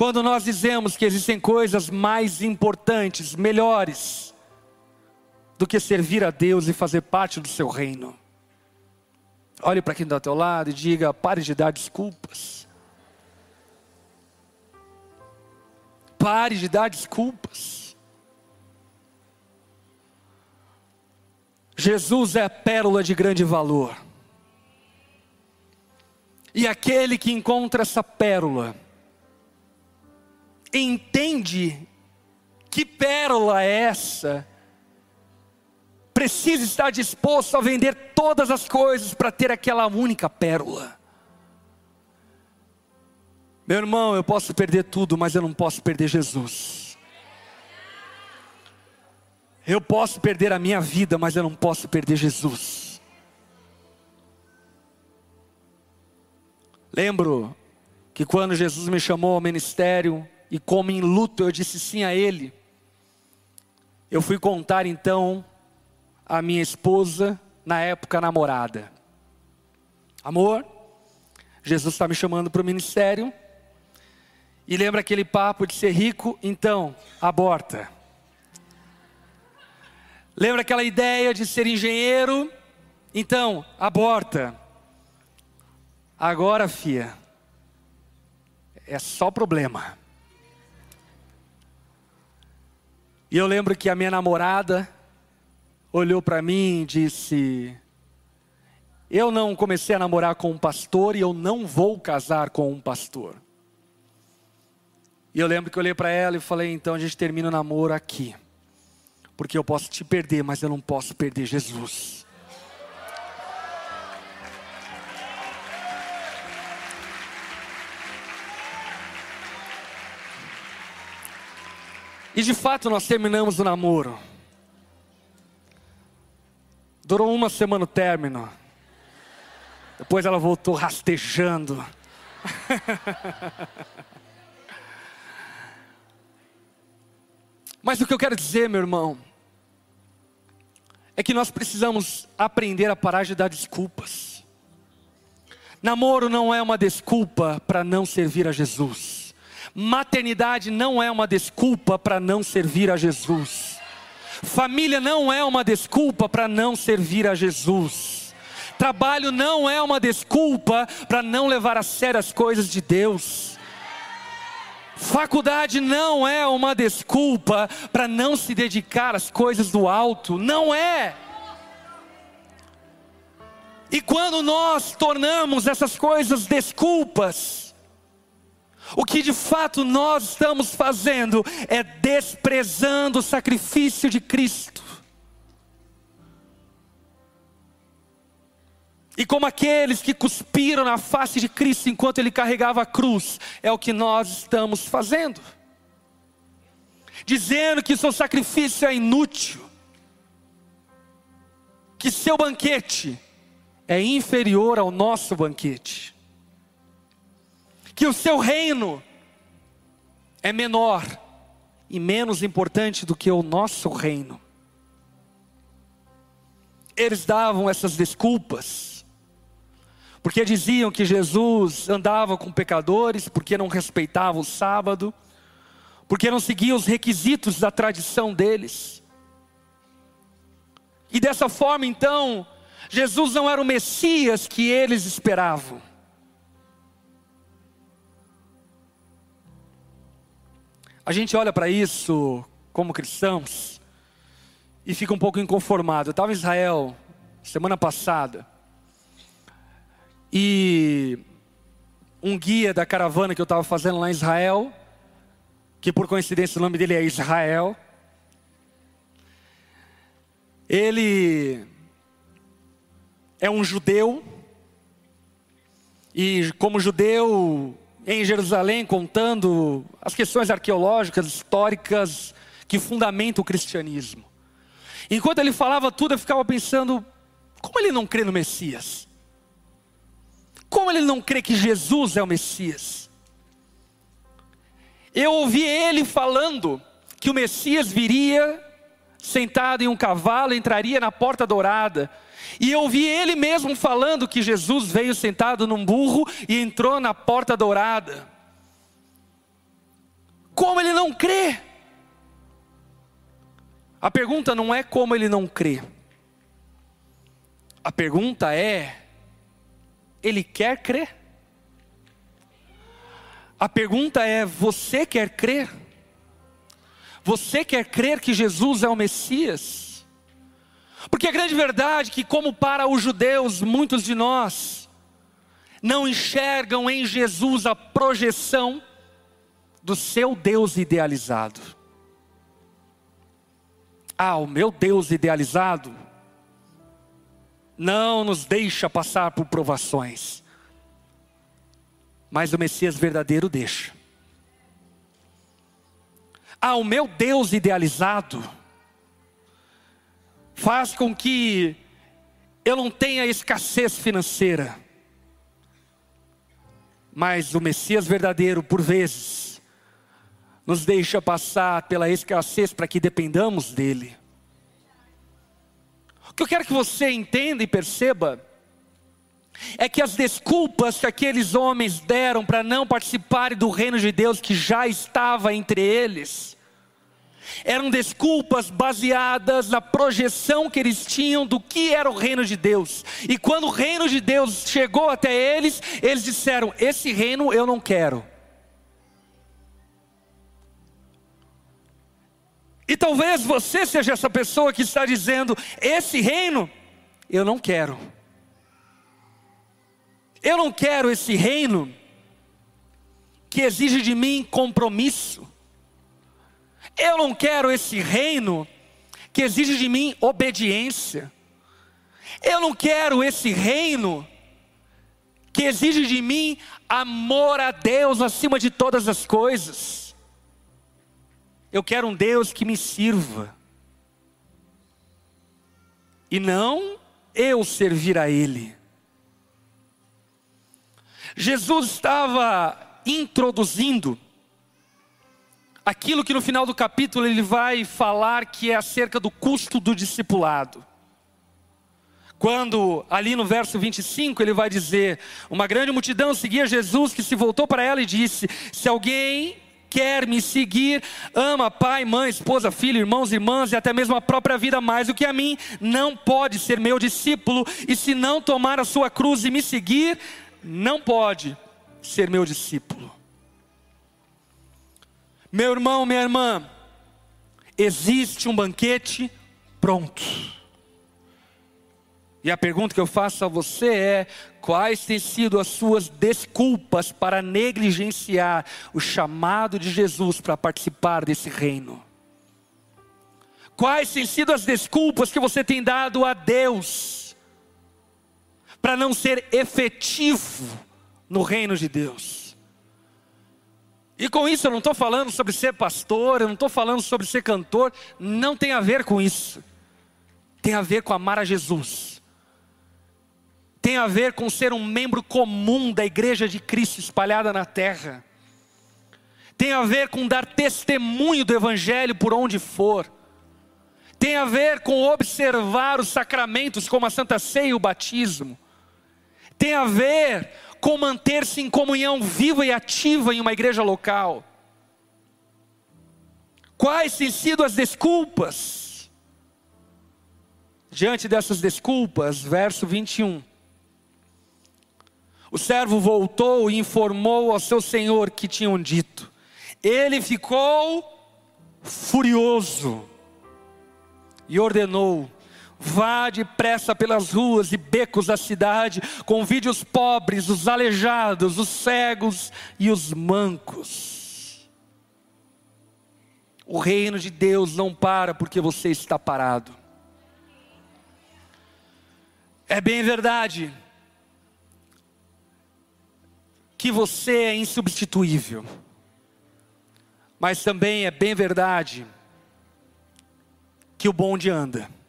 Quando nós dizemos que existem coisas mais importantes, melhores, do que servir a Deus e fazer parte do seu reino. Olhe para quem está ao teu lado e diga: pare de dar desculpas. Pare de dar desculpas. Jesus é a pérola de grande valor. E aquele que encontra essa pérola, entende que pérola é essa, precisa estar disposto a vender todas as coisas para ter aquela única pérola. Meu irmão, eu posso perder tudo, mas eu não posso perder Jesus. Eu posso perder a minha vida, mas eu não posso perder Jesus. Lembro que quando Jesus me chamou ao ministério e como em luto eu disse sim a Ele, eu fui contar então a minha esposa, na época namorada. Amor, Jesus está me chamando para o ministério. E lembra aquele papo de ser rico? Então, aborta. Lembra aquela ideia de ser engenheiro? Então, aborta. Agora, fia, é só problema. E eu lembro que a minha namorada olhou para mim e disse: Eu não comecei a namorar com um pastor e eu não vou casar com um pastor. E eu lembro que eu olhei para ela e falei: Então a gente termina o namoro aqui. Porque eu posso te perder, mas eu não posso perder Jesus. E de fato nós terminamos o namoro. Durou uma semana o término. Depois ela voltou rastejando. [laughs] Mas o que eu quero dizer, meu irmão, é que nós precisamos aprender a parar de dar desculpas. Namoro não é uma desculpa para não servir a Jesus. Maternidade não é uma desculpa para não servir a Jesus. Família não é uma desculpa para não servir a Jesus. Trabalho não é uma desculpa para não levar a sério as coisas de Deus. Faculdade não é uma desculpa para não se dedicar às coisas do alto. Não é. E quando nós tornamos essas coisas desculpas, o que de fato nós estamos fazendo é desprezando o sacrifício de Cristo. e como aqueles que cuspiram na face de Cristo enquanto ele carregava a cruz, é o que nós estamos fazendo. Dizendo que seu sacrifício é inútil, que seu banquete é inferior ao nosso banquete, que o seu reino é menor e menos importante do que o nosso reino. Eles davam essas desculpas, porque diziam que Jesus andava com pecadores, porque não respeitava o sábado, porque não seguia os requisitos da tradição deles. E dessa forma, então, Jesus não era o Messias que eles esperavam. A gente olha para isso como cristãos e fica um pouco inconformado. Eu estava em Israel semana passada e um guia da caravana que eu estava fazendo lá em Israel, que por coincidência o nome dele é Israel, ele é um judeu e como judeu em Jerusalém contando as questões arqueológicas, históricas que fundamentam o cristianismo. Enquanto ele falava tudo, eu ficava pensando: como ele não crê no Messias? Como ele não crê que Jesus é o Messias? Eu ouvi ele falando que o Messias viria sentado em um cavalo, entraria na porta dourada, e eu ouvi ele mesmo falando que Jesus veio sentado num burro e entrou na porta dourada. Como ele não crê? A pergunta não é como ele não crê. A pergunta é: ele quer crer? A pergunta é: você quer crer? Você quer crer que Jesus é o Messias? Porque a grande verdade é que, como para os judeus, muitos de nós não enxergam em Jesus a projeção do seu Deus idealizado. Ah, o meu Deus idealizado não nos deixa passar por provações, mas o Messias verdadeiro deixa. Ah, o meu Deus idealizado faz com que eu não tenha escassez financeira. Mas o Messias verdadeiro, por vezes, nos deixa passar pela escassez para que dependamos dele. O que eu quero que você entenda e perceba é que as desculpas que aqueles homens deram para não participarem do reino de Deus que já estava entre eles, eram desculpas baseadas na projeção que eles tinham do que era o reino de Deus. E quando o reino de Deus chegou até eles, eles disseram: Esse reino eu não quero. E talvez você seja essa pessoa que está dizendo: Esse reino eu não quero. Eu não quero esse reino que exige de mim compromisso eu não quero esse reino que exige de mim obediência. Eu não quero esse reino que exige de mim amor a Deus acima de todas as coisas. Eu quero um Deus que me sirva. E não eu servir a Ele. Jesus estava introduzindo aquilo que no final do capítulo ele vai falar que é acerca do custo do discipulado. Quando, ali no verso 25, ele vai dizer: Uma grande multidão seguia Jesus, que se voltou para ela e disse: Se alguém quer me seguir, ama pai, mãe, esposa, filho, irmãos, irmãs e até mesmo a própria vida mais do que a mim, não pode ser meu discípulo, e se não tomar a sua cruz e me seguir, não pode ser meu discípulo. Meu irmão, minha irmã, existe um banquete pronto. E a pergunta que eu faço a você é: quais têm sido as suas desculpas para negligenciar o chamado de Jesus para participar desse reino? Quais têm sido as desculpas que você tem dado a Deus para não ser efetivo no reino de Deus. E com isso eu não estou falando sobre ser pastor, eu não estou falando sobre ser cantor, não tem a ver com isso. Tem a ver com amar a Jesus. Tem a ver com ser um membro comum da igreja de Cristo espalhada na terra. Tem a ver com dar testemunho do Evangelho por onde for. Tem a ver com observar os sacramentos como a Santa Ceia e o batismo. Tem a ver com manter-se em comunhão viva e ativa em uma igreja local. Quais têm sido as desculpas? Diante dessas desculpas, verso 21. O servo voltou e informou ao seu senhor que tinham dito. Ele ficou furioso e ordenou: Vá depressa pelas ruas e becos da cidade, convide os pobres, os aleijados, os cegos e os mancos. O reino de Deus não para porque você está parado. É bem verdade que você é insubstituível, mas também é bem verdade que o bonde anda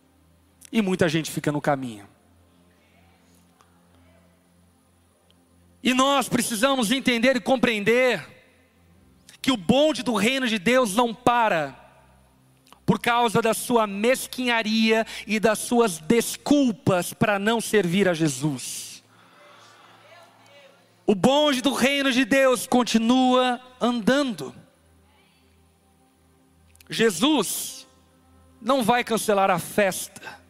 e muita gente fica no caminho. E nós precisamos entender e compreender que o bonde do reino de Deus não para por causa da sua mesquinharia e das suas desculpas para não servir a Jesus. O bonde do reino de Deus continua andando. Jesus não vai cancelar a festa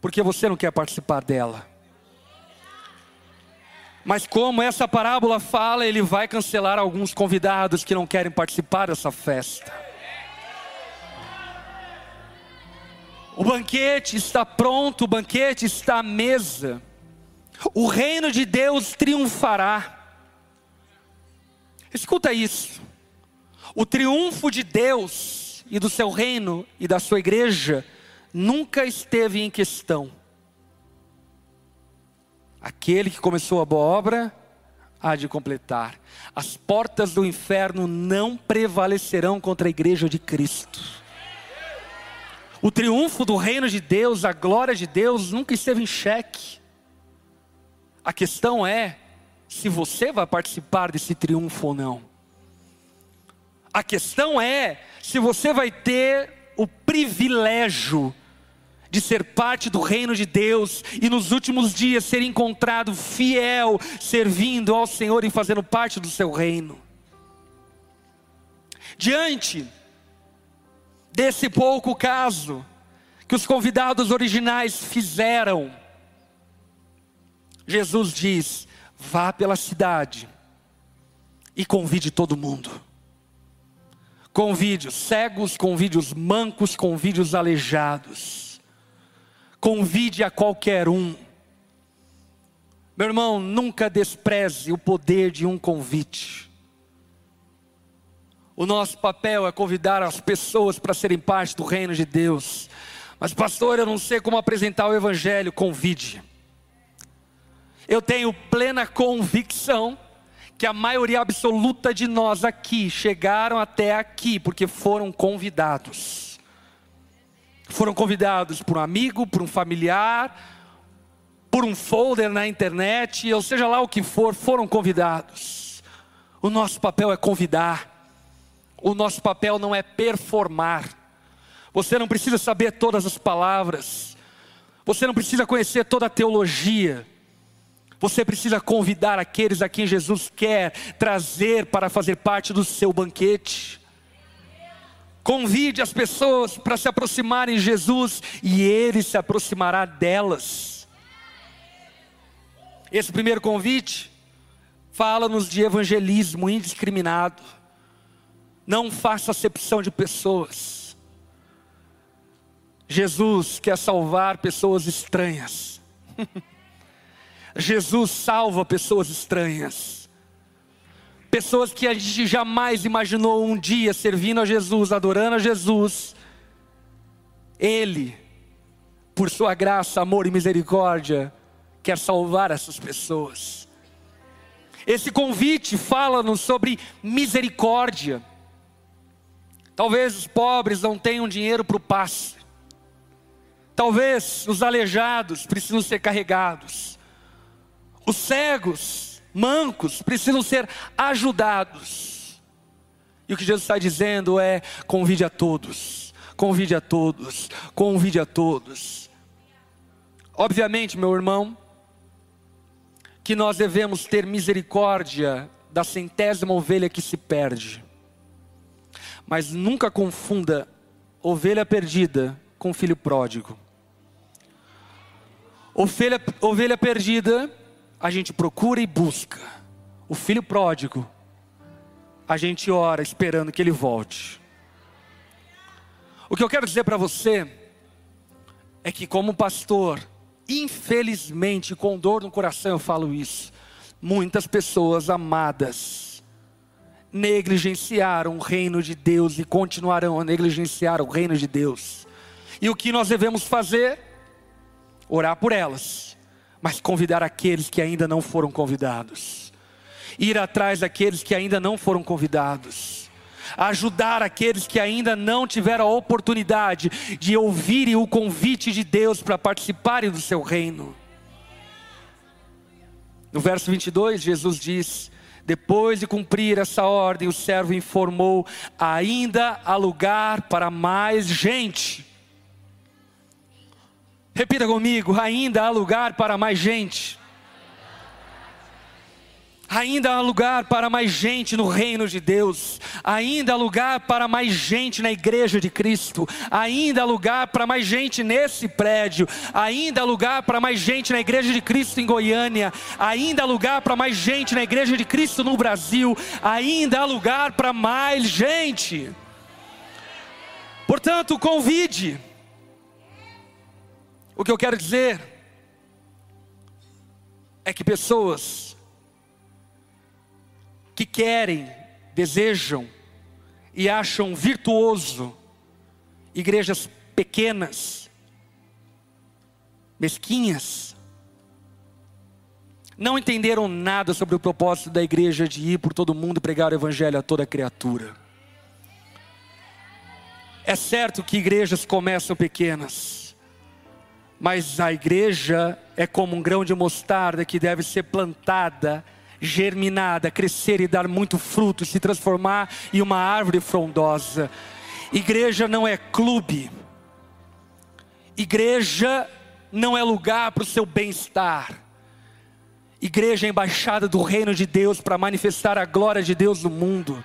porque você não quer participar dela. Mas como essa parábola fala, ele vai cancelar alguns convidados que não querem participar dessa festa. O banquete está pronto, o banquete está à mesa. O reino de Deus triunfará. Escuta isso. O triunfo de Deus e do seu reino e da sua igreja nunca esteve em questão. Aquele que começou a boa obra há de completar. As portas do inferno não prevalecerão contra a igreja de Cristo. O triunfo do reino de Deus, a glória de Deus nunca esteve em xeque. A questão é se você vai participar desse triunfo ou não. A questão é se você vai ter o privilégio de ser parte do reino de Deus e nos últimos dias ser encontrado fiel, servindo ao Senhor e fazendo parte do seu reino. Diante desse pouco caso que os convidados originais fizeram, Jesus diz: vá pela cidade e convide todo mundo. Convide os cegos, convide os mancos, convide os aleijados. Convide a qualquer um. Meu irmão, nunca despreze o poder de um convite. O nosso papel é convidar as pessoas para serem parte do reino de Deus. Mas, pastor, eu não sei como apresentar o Evangelho. Convide. Eu tenho plena convicção que a maioria absoluta de nós aqui chegaram até aqui porque foram convidados. Foram convidados por um amigo, por um familiar, por um folder na internet, ou seja lá o que for, foram convidados. O nosso papel é convidar. O nosso papel não é performar. Você não precisa saber todas as palavras. Você não precisa conhecer toda a teologia. Você precisa convidar aqueles a quem Jesus quer trazer para fazer parte do seu banquete. Convide as pessoas para se aproximarem de Jesus e ele se aproximará delas. Esse primeiro convite fala-nos de evangelismo indiscriminado. Não faça acepção de pessoas. Jesus quer salvar pessoas estranhas. [laughs] Jesus salva pessoas estranhas. Pessoas que a gente jamais imaginou um dia servindo a Jesus, adorando a Jesus. Ele, por sua graça, amor e misericórdia, quer salvar essas pessoas. Esse convite fala-nos sobre misericórdia. Talvez os pobres não tenham dinheiro para o passe. Talvez os aleijados precisam ser carregados. Os cegos, mancos, precisam ser ajudados. E o que Jesus está dizendo é: convide a todos, convide a todos, convide a todos. Obviamente, meu irmão, que nós devemos ter misericórdia da centésima ovelha que se perde. Mas nunca confunda ovelha perdida com filho pródigo. Ovelha, ovelha perdida, a gente procura e busca. O filho pródigo, a gente ora esperando que ele volte. O que eu quero dizer para você é que, como pastor, infelizmente, com dor no coração eu falo isso, muitas pessoas amadas negligenciaram o reino de Deus e continuarão a negligenciar o reino de Deus. E o que nós devemos fazer? orar por elas, mas convidar aqueles que ainda não foram convidados, ir atrás daqueles que ainda não foram convidados, ajudar aqueles que ainda não tiveram a oportunidade de ouvirem o convite de Deus para participarem do seu reino. No verso 22, Jesus diz: Depois de cumprir essa ordem, o servo informou: ainda há lugar para mais gente. Repita comigo: ainda há lugar para mais gente. Ainda há lugar para mais gente no reino de Deus. Ainda há lugar para mais gente na igreja de Cristo. Ainda há lugar para mais gente nesse prédio. Ainda há lugar para mais gente na igreja de Cristo em Goiânia. Ainda há lugar para mais gente na igreja de Cristo no Brasil. Ainda há lugar para mais gente. Portanto, convide. O que eu quero dizer é que pessoas que querem, desejam e acham virtuoso igrejas pequenas, mesquinhas, não entenderam nada sobre o propósito da igreja de ir por todo mundo e pregar o evangelho a toda criatura. É certo que igrejas começam pequenas, mas a igreja é como um grão de mostarda que deve ser plantada, germinada, crescer e dar muito fruto, se transformar em uma árvore frondosa. Igreja não é clube. Igreja não é lugar para o seu bem-estar. Igreja é embaixada do reino de Deus para manifestar a glória de Deus no mundo.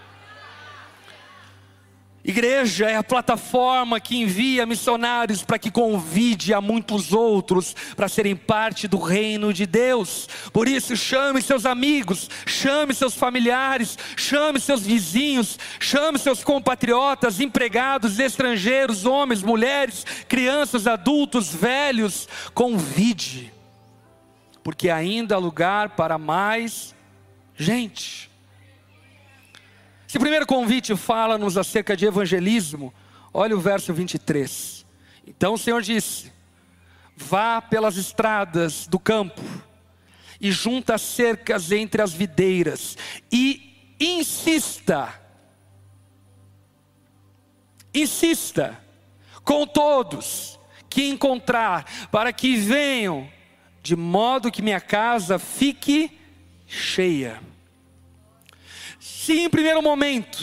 Igreja é a plataforma que envia missionários para que convide a muitos outros para serem parte do reino de Deus. Por isso, chame seus amigos, chame seus familiares, chame seus vizinhos, chame seus compatriotas, empregados, estrangeiros, homens, mulheres, crianças, adultos, velhos. Convide, porque ainda há lugar para mais gente. Esse primeiro convite fala-nos acerca de evangelismo. Olha o verso 23. Então o Senhor disse: Vá pelas estradas do campo e junta as cercas entre as videiras e insista. Insista com todos que encontrar, para que venham, de modo que minha casa fique cheia. Se em primeiro momento,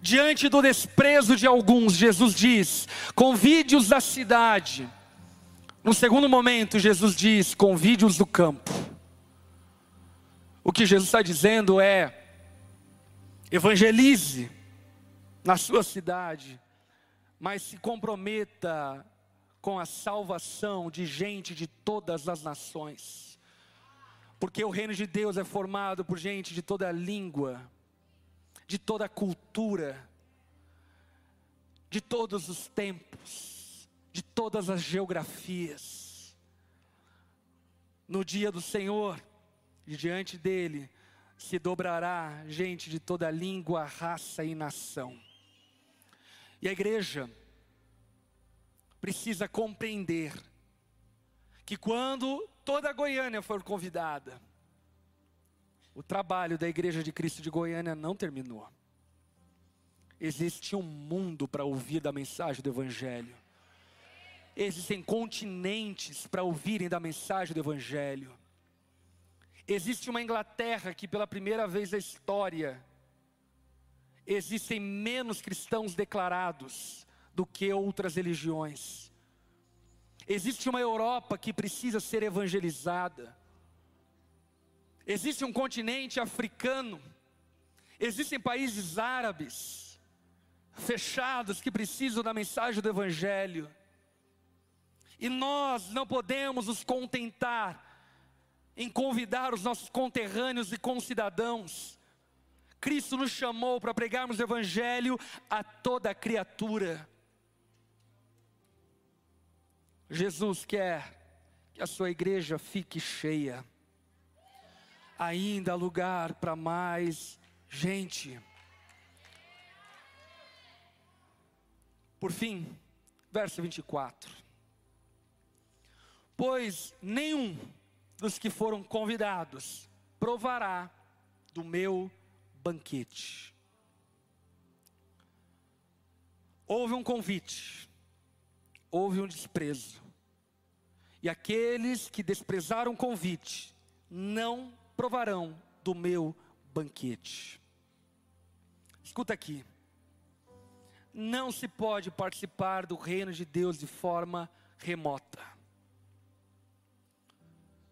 diante do desprezo de alguns, Jesus diz: convide-os da cidade. No segundo momento, Jesus diz: convide-os do campo. O que Jesus está dizendo é: evangelize na sua cidade, mas se comprometa com a salvação de gente de todas as nações. Porque o reino de Deus é formado por gente de toda língua, de toda cultura, de todos os tempos, de todas as geografias. No dia do Senhor, diante dele, se dobrará gente de toda língua, raça e nação. E a igreja precisa compreender que quando toda a Goiânia for convidada, o trabalho da Igreja de Cristo de Goiânia não terminou. Existe um mundo para ouvir da mensagem do Evangelho. Existem continentes para ouvirem da mensagem do Evangelho. Existe uma Inglaterra que, pela primeira vez na história, existem menos cristãos declarados do que outras religiões. Existe uma Europa que precisa ser evangelizada. Existe um continente africano, existem países árabes fechados que precisam da mensagem do Evangelho. E nós não podemos nos contentar em convidar os nossos conterrâneos e concidadãos. Cristo nos chamou para pregarmos o Evangelho a toda criatura. Jesus quer que a sua igreja fique cheia ainda há lugar para mais gente. Por fim, verso 24. Pois nenhum dos que foram convidados provará do meu banquete. Houve um convite, houve um desprezo. E aqueles que desprezaram o convite não provarão do meu banquete. Escuta aqui. Não se pode participar do reino de Deus de forma remota.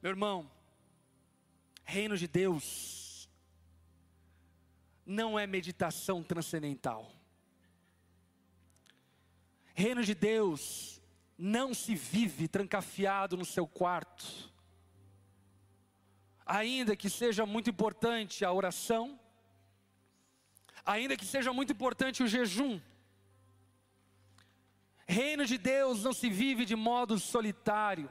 Meu irmão, reino de Deus não é meditação transcendental. Reino de Deus não se vive trancafiado no seu quarto ainda que seja muito importante a oração, ainda que seja muito importante o jejum, reino de Deus não se vive de modo solitário,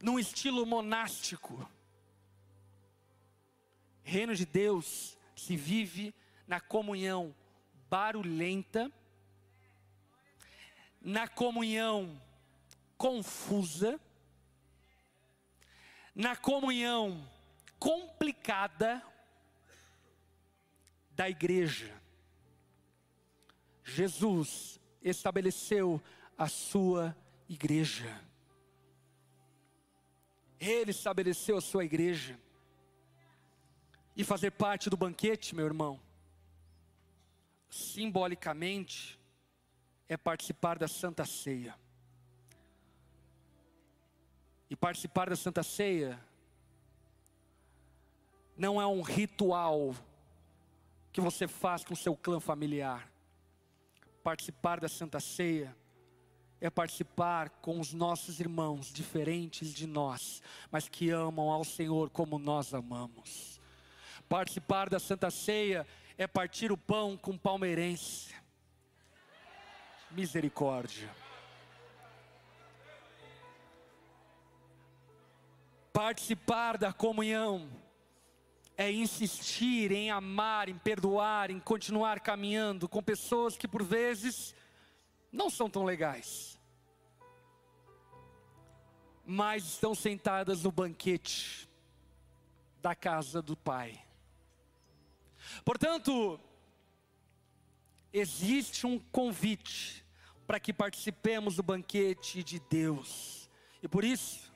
num estilo monástico. Reino de Deus se vive na comunhão barulhenta, na comunhão confusa, na comunhão complicada da igreja. Jesus estabeleceu a sua igreja. Ele estabeleceu a sua igreja. E fazer parte do banquete, meu irmão, simbolicamente, é participar da Santa Ceia. E participar da Santa Ceia não é um ritual que você faz com seu clã familiar. Participar da Santa Ceia é participar com os nossos irmãos diferentes de nós, mas que amam ao Senhor como nós amamos. Participar da Santa Ceia é partir o pão com palmeirense. Misericórdia. Participar da comunhão é insistir em amar, em perdoar, em continuar caminhando com pessoas que por vezes não são tão legais, mas estão sentadas no banquete da casa do Pai. Portanto, existe um convite para que participemos do banquete de Deus, e por isso,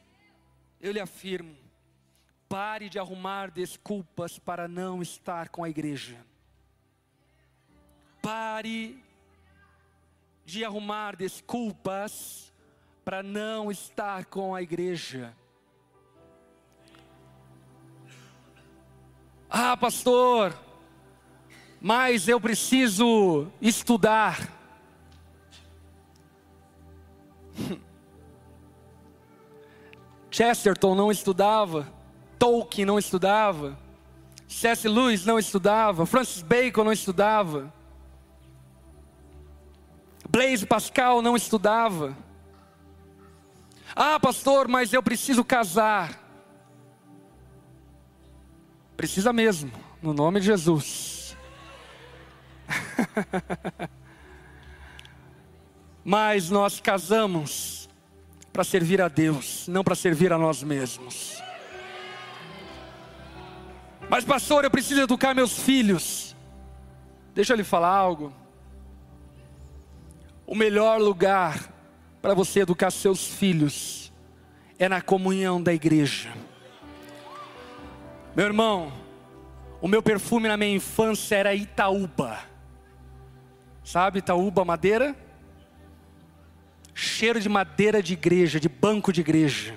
eu lhe afirmo: pare de arrumar desculpas para não estar com a igreja. Pare de arrumar desculpas para não estar com a igreja. Ah, pastor, mas eu preciso estudar. Chesterton não estudava, Tolkien não estudava, C.S. Lewis não estudava, Francis Bacon não estudava, Blaise Pascal não estudava. Ah, pastor, mas eu preciso casar. Precisa mesmo, no nome de Jesus. [laughs] mas nós casamos para servir a Deus, não para servir a nós mesmos. Mas, pastor, eu preciso educar meus filhos. Deixa eu lhe falar algo. O melhor lugar para você educar seus filhos é na comunhão da igreja. Meu irmão, o meu perfume na minha infância era Itaúba. Sabe Itaúba madeira? Cheiro de madeira de igreja, de banco de igreja.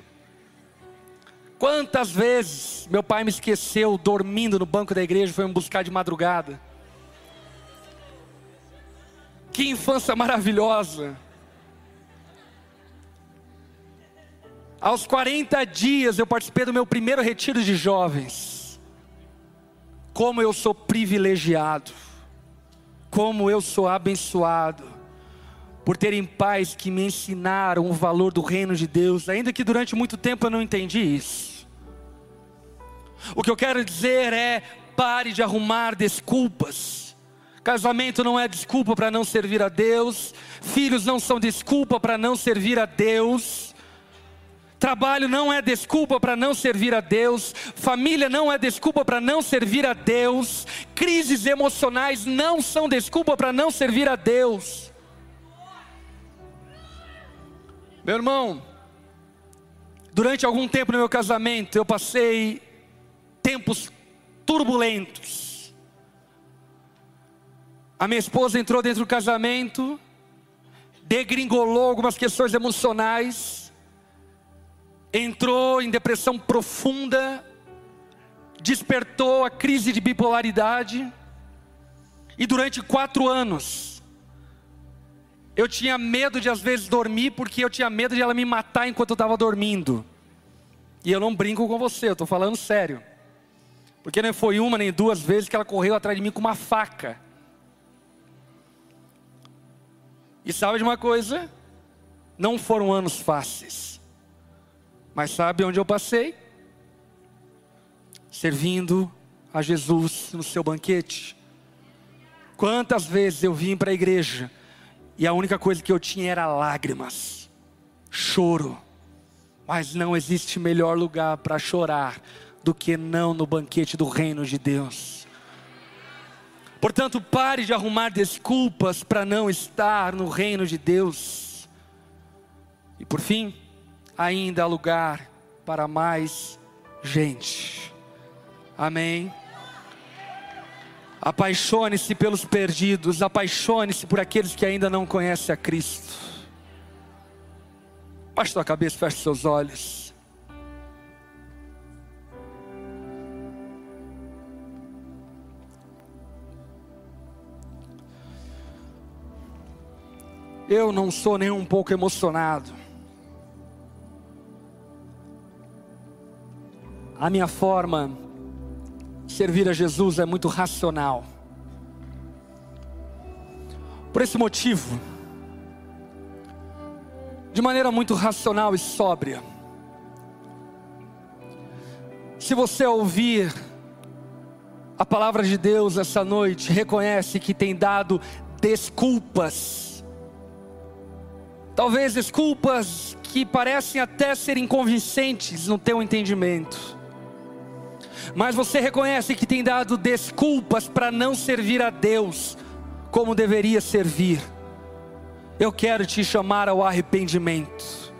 Quantas vezes meu pai me esqueceu dormindo no banco da igreja, foi me buscar de madrugada. Que infância maravilhosa. Aos 40 dias eu participei do meu primeiro retiro de jovens. Como eu sou privilegiado, como eu sou abençoado, por terem pais que me ensinaram o valor do reino de Deus, ainda que durante muito tempo eu não entendi isso. O que eu quero dizer é: pare de arrumar desculpas. Casamento não é desculpa para não servir a Deus, filhos não são desculpa para não servir a Deus. Trabalho não é desculpa para não servir a Deus, família não é desculpa para não servir a Deus, crises emocionais não são desculpa para não servir a Deus. Meu irmão, durante algum tempo no meu casamento eu passei tempos turbulentos. A minha esposa entrou dentro do casamento, degringolou algumas questões emocionais, entrou em depressão profunda, despertou a crise de bipolaridade, e durante quatro anos, eu tinha medo de às vezes dormir, porque eu tinha medo de ela me matar enquanto eu estava dormindo. E eu não brinco com você, eu estou falando sério. Porque não foi uma nem duas vezes que ela correu atrás de mim com uma faca. E sabe de uma coisa? Não foram anos fáceis. Mas sabe onde eu passei? Servindo a Jesus no seu banquete. Quantas vezes eu vim para a igreja e a única coisa que eu tinha era lágrimas, choro. Mas não existe melhor lugar para chorar do que não no banquete do reino de Deus. Portanto, pare de arrumar desculpas para não estar no reino de Deus. E por fim, ainda há lugar para mais gente. Amém. Apaixone-se pelos perdidos, apaixone-se por aqueles que ainda não conhecem a Cristo. Baixe sua cabeça, feche seus olhos. Eu não sou nem um pouco emocionado. A minha forma de servir a Jesus é muito racional. Por esse motivo, de maneira muito racional e sóbria, se você ouvir a palavra de Deus essa noite, reconhece que tem dado desculpas, talvez desculpas que parecem até ser inconvincentes no teu entendimento mas você reconhece que tem dado desculpas para não servir a Deus como deveria servir. Eu quero te chamar ao arrependimento.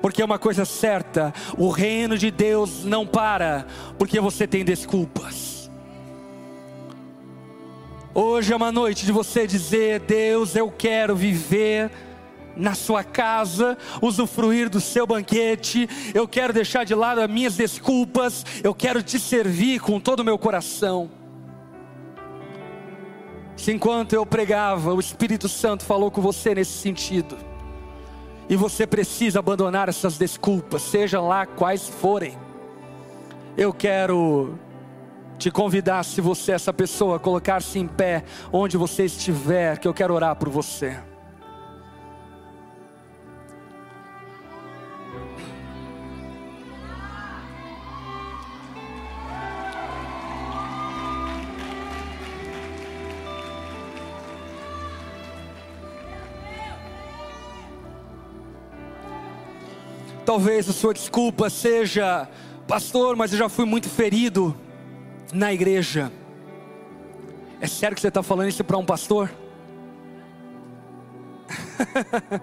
Porque é uma coisa certa, o reino de Deus não para porque você tem desculpas. Hoje é uma noite de você dizer: Deus, eu quero viver na sua casa, usufruir do seu banquete. Eu quero deixar de lado as minhas desculpas. Eu quero te servir com todo o meu coração. Se enquanto eu pregava, o Espírito Santo falou com você nesse sentido. E você precisa abandonar essas desculpas, seja lá quais forem. Eu quero te convidar, se você é essa pessoa, colocar-se em pé onde você estiver, que eu quero orar por você. Talvez a sua desculpa seja, pastor, mas eu já fui muito ferido na igreja. É sério que você está falando isso para um pastor? [laughs]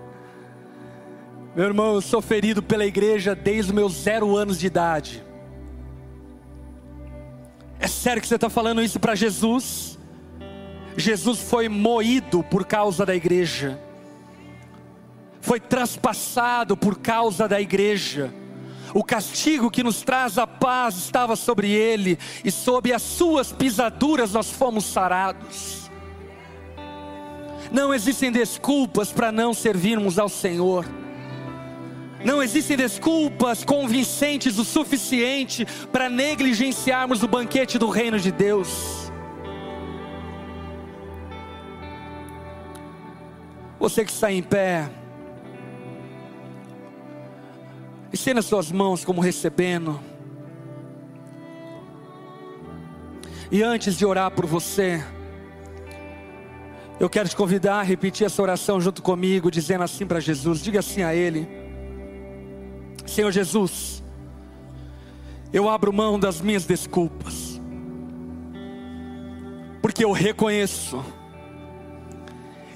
Meu irmão, eu sou ferido pela igreja desde os meus zero anos de idade. É sério que você está falando isso para Jesus? Jesus foi moído por causa da igreja, foi traspassado por causa da igreja. O castigo que nos traz a paz estava sobre ele, e sob as suas pisaduras nós fomos sarados. Não existem desculpas para não servirmos ao Senhor. Não existem desculpas convincentes o suficiente para negligenciarmos o banquete do reino de Deus. Você que está em pé, estenda suas mãos como recebendo. E antes de orar por você, eu quero te convidar a repetir essa oração junto comigo, dizendo assim para Jesus: diga assim a Ele. Senhor Jesus, eu abro mão das minhas desculpas, porque eu reconheço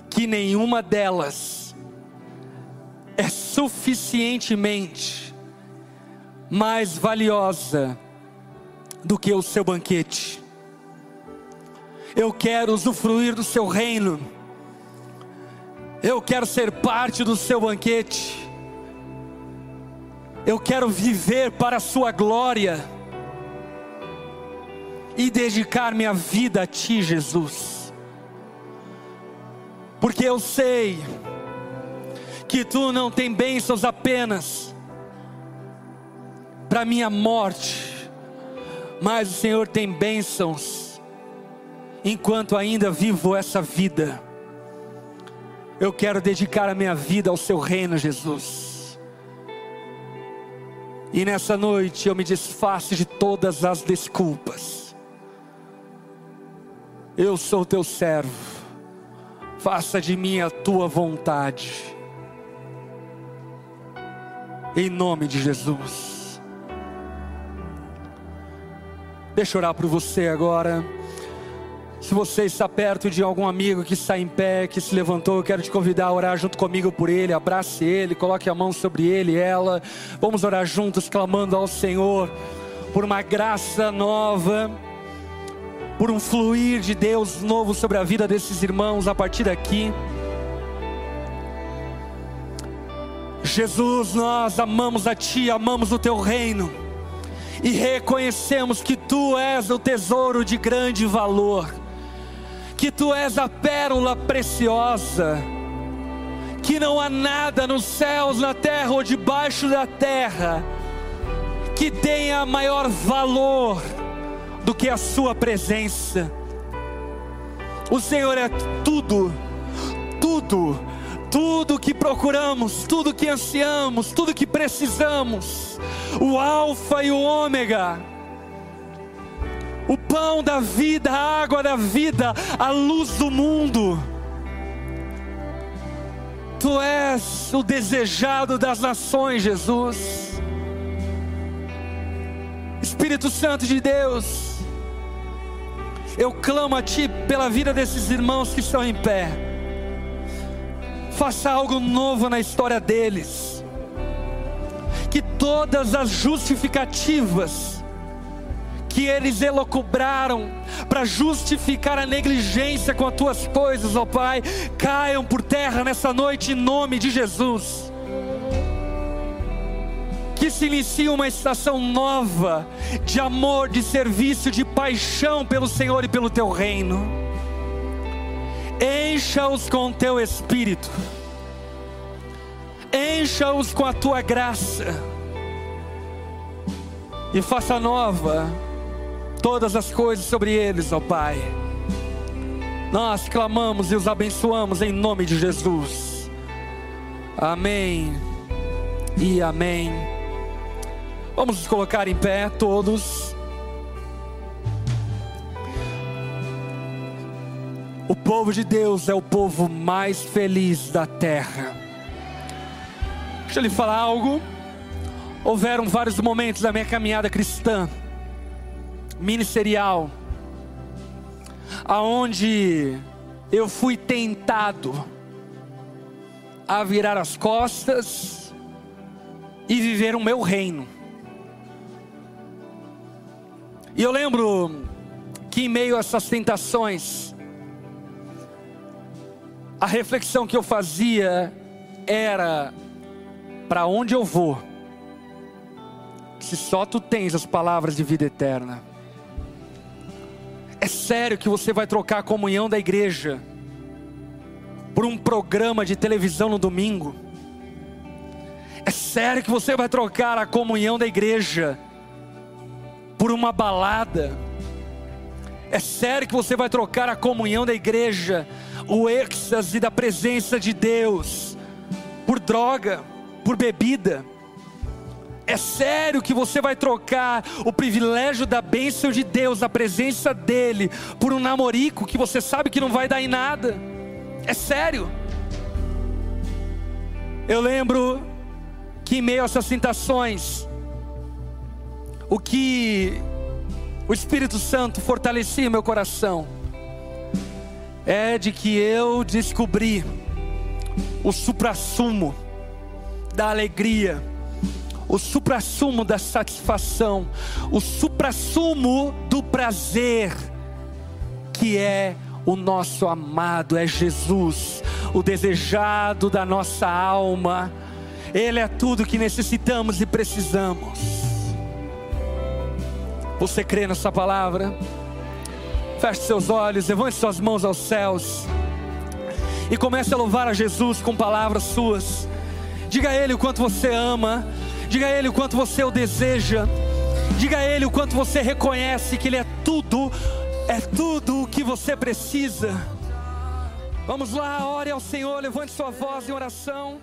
que nenhuma delas é suficientemente mais valiosa do que o seu banquete. Eu quero usufruir do seu reino, eu quero ser parte do seu banquete. Eu quero viver para a Sua glória e dedicar minha vida a Ti, Jesus, porque eu sei que Tu não tem bênçãos apenas para minha morte, mas o Senhor tem bênçãos enquanto ainda vivo essa vida. Eu quero dedicar a minha vida ao Seu reino, Jesus. E nessa noite eu me desfaço de todas as desculpas. Eu sou teu servo, faça de mim a tua vontade. Em nome de Jesus. Deixa eu orar por você agora. Se você está perto de algum amigo que está em pé, que se levantou, eu quero te convidar a orar junto comigo por ele, abrace ele, coloque a mão sobre ele e ela. Vamos orar juntos, clamando ao Senhor por uma graça nova, por um fluir de Deus novo sobre a vida desses irmãos a partir daqui. Jesus, nós amamos a Ti, amamos o Teu reino e reconhecemos que Tu és o tesouro de grande valor que tu és a pérola preciosa, que não há nada nos céus, na terra ou debaixo da terra que tenha maior valor do que a Sua presença. O Senhor é tudo, tudo, tudo que procuramos, tudo que ansiamos, tudo que precisamos, o Alfa e o Ômega o pão da vida, a água da vida, a luz do mundo. Tu és o desejado das nações, Jesus. Espírito Santo de Deus, eu clamo a Ti pela vida desses irmãos que estão em pé. Faça algo novo na história deles. Que todas as justificativas, que eles elocubraram para justificar a negligência com as tuas coisas, ó Pai, caiam por terra nessa noite em nome de Jesus. Que se inicie uma estação nova de amor, de serviço, de paixão pelo Senhor e pelo teu reino. Encha-os com teu espírito, encha-os com a tua graça, e faça nova todas as coisas sobre eles, ó Pai. Nós clamamos e os abençoamos em nome de Jesus. Amém e amém. Vamos nos colocar em pé todos. O povo de Deus é o povo mais feliz da terra. Deixa eu lhe falar algo. houveram vários momentos da minha caminhada cristã, ministerial, aonde eu fui tentado a virar as costas e viver o meu reino. E eu lembro que em meio a essas tentações, a reflexão que eu fazia era: para onde eu vou? Se só tu tens as palavras de vida eterna. É sério que você vai trocar a comunhão da igreja por um programa de televisão no domingo? É sério que você vai trocar a comunhão da igreja por uma balada? É sério que você vai trocar a comunhão da igreja, o êxtase da presença de Deus, por droga, por bebida? É sério que você vai trocar o privilégio da bênção de Deus, da presença dEle, por um namorico que você sabe que não vai dar em nada? É sério. Eu lembro que em meio a essas tentações, o que o Espírito Santo fortalecia meu coração é de que eu descobri o suprassumo da alegria o suprassumo da satisfação, o suprassumo do prazer, que é o nosso amado, é Jesus, o desejado da nossa alma, Ele é tudo que necessitamos e precisamos. Você crê nessa palavra? Feche seus olhos, levante suas mãos aos céus e comece a louvar a Jesus com palavras suas. Diga a Ele o quanto você ama Diga a Ele o quanto você o deseja. Diga a Ele o quanto você reconhece que Ele é tudo, é tudo o que você precisa. Vamos lá, ore ao Senhor, levante sua voz em oração.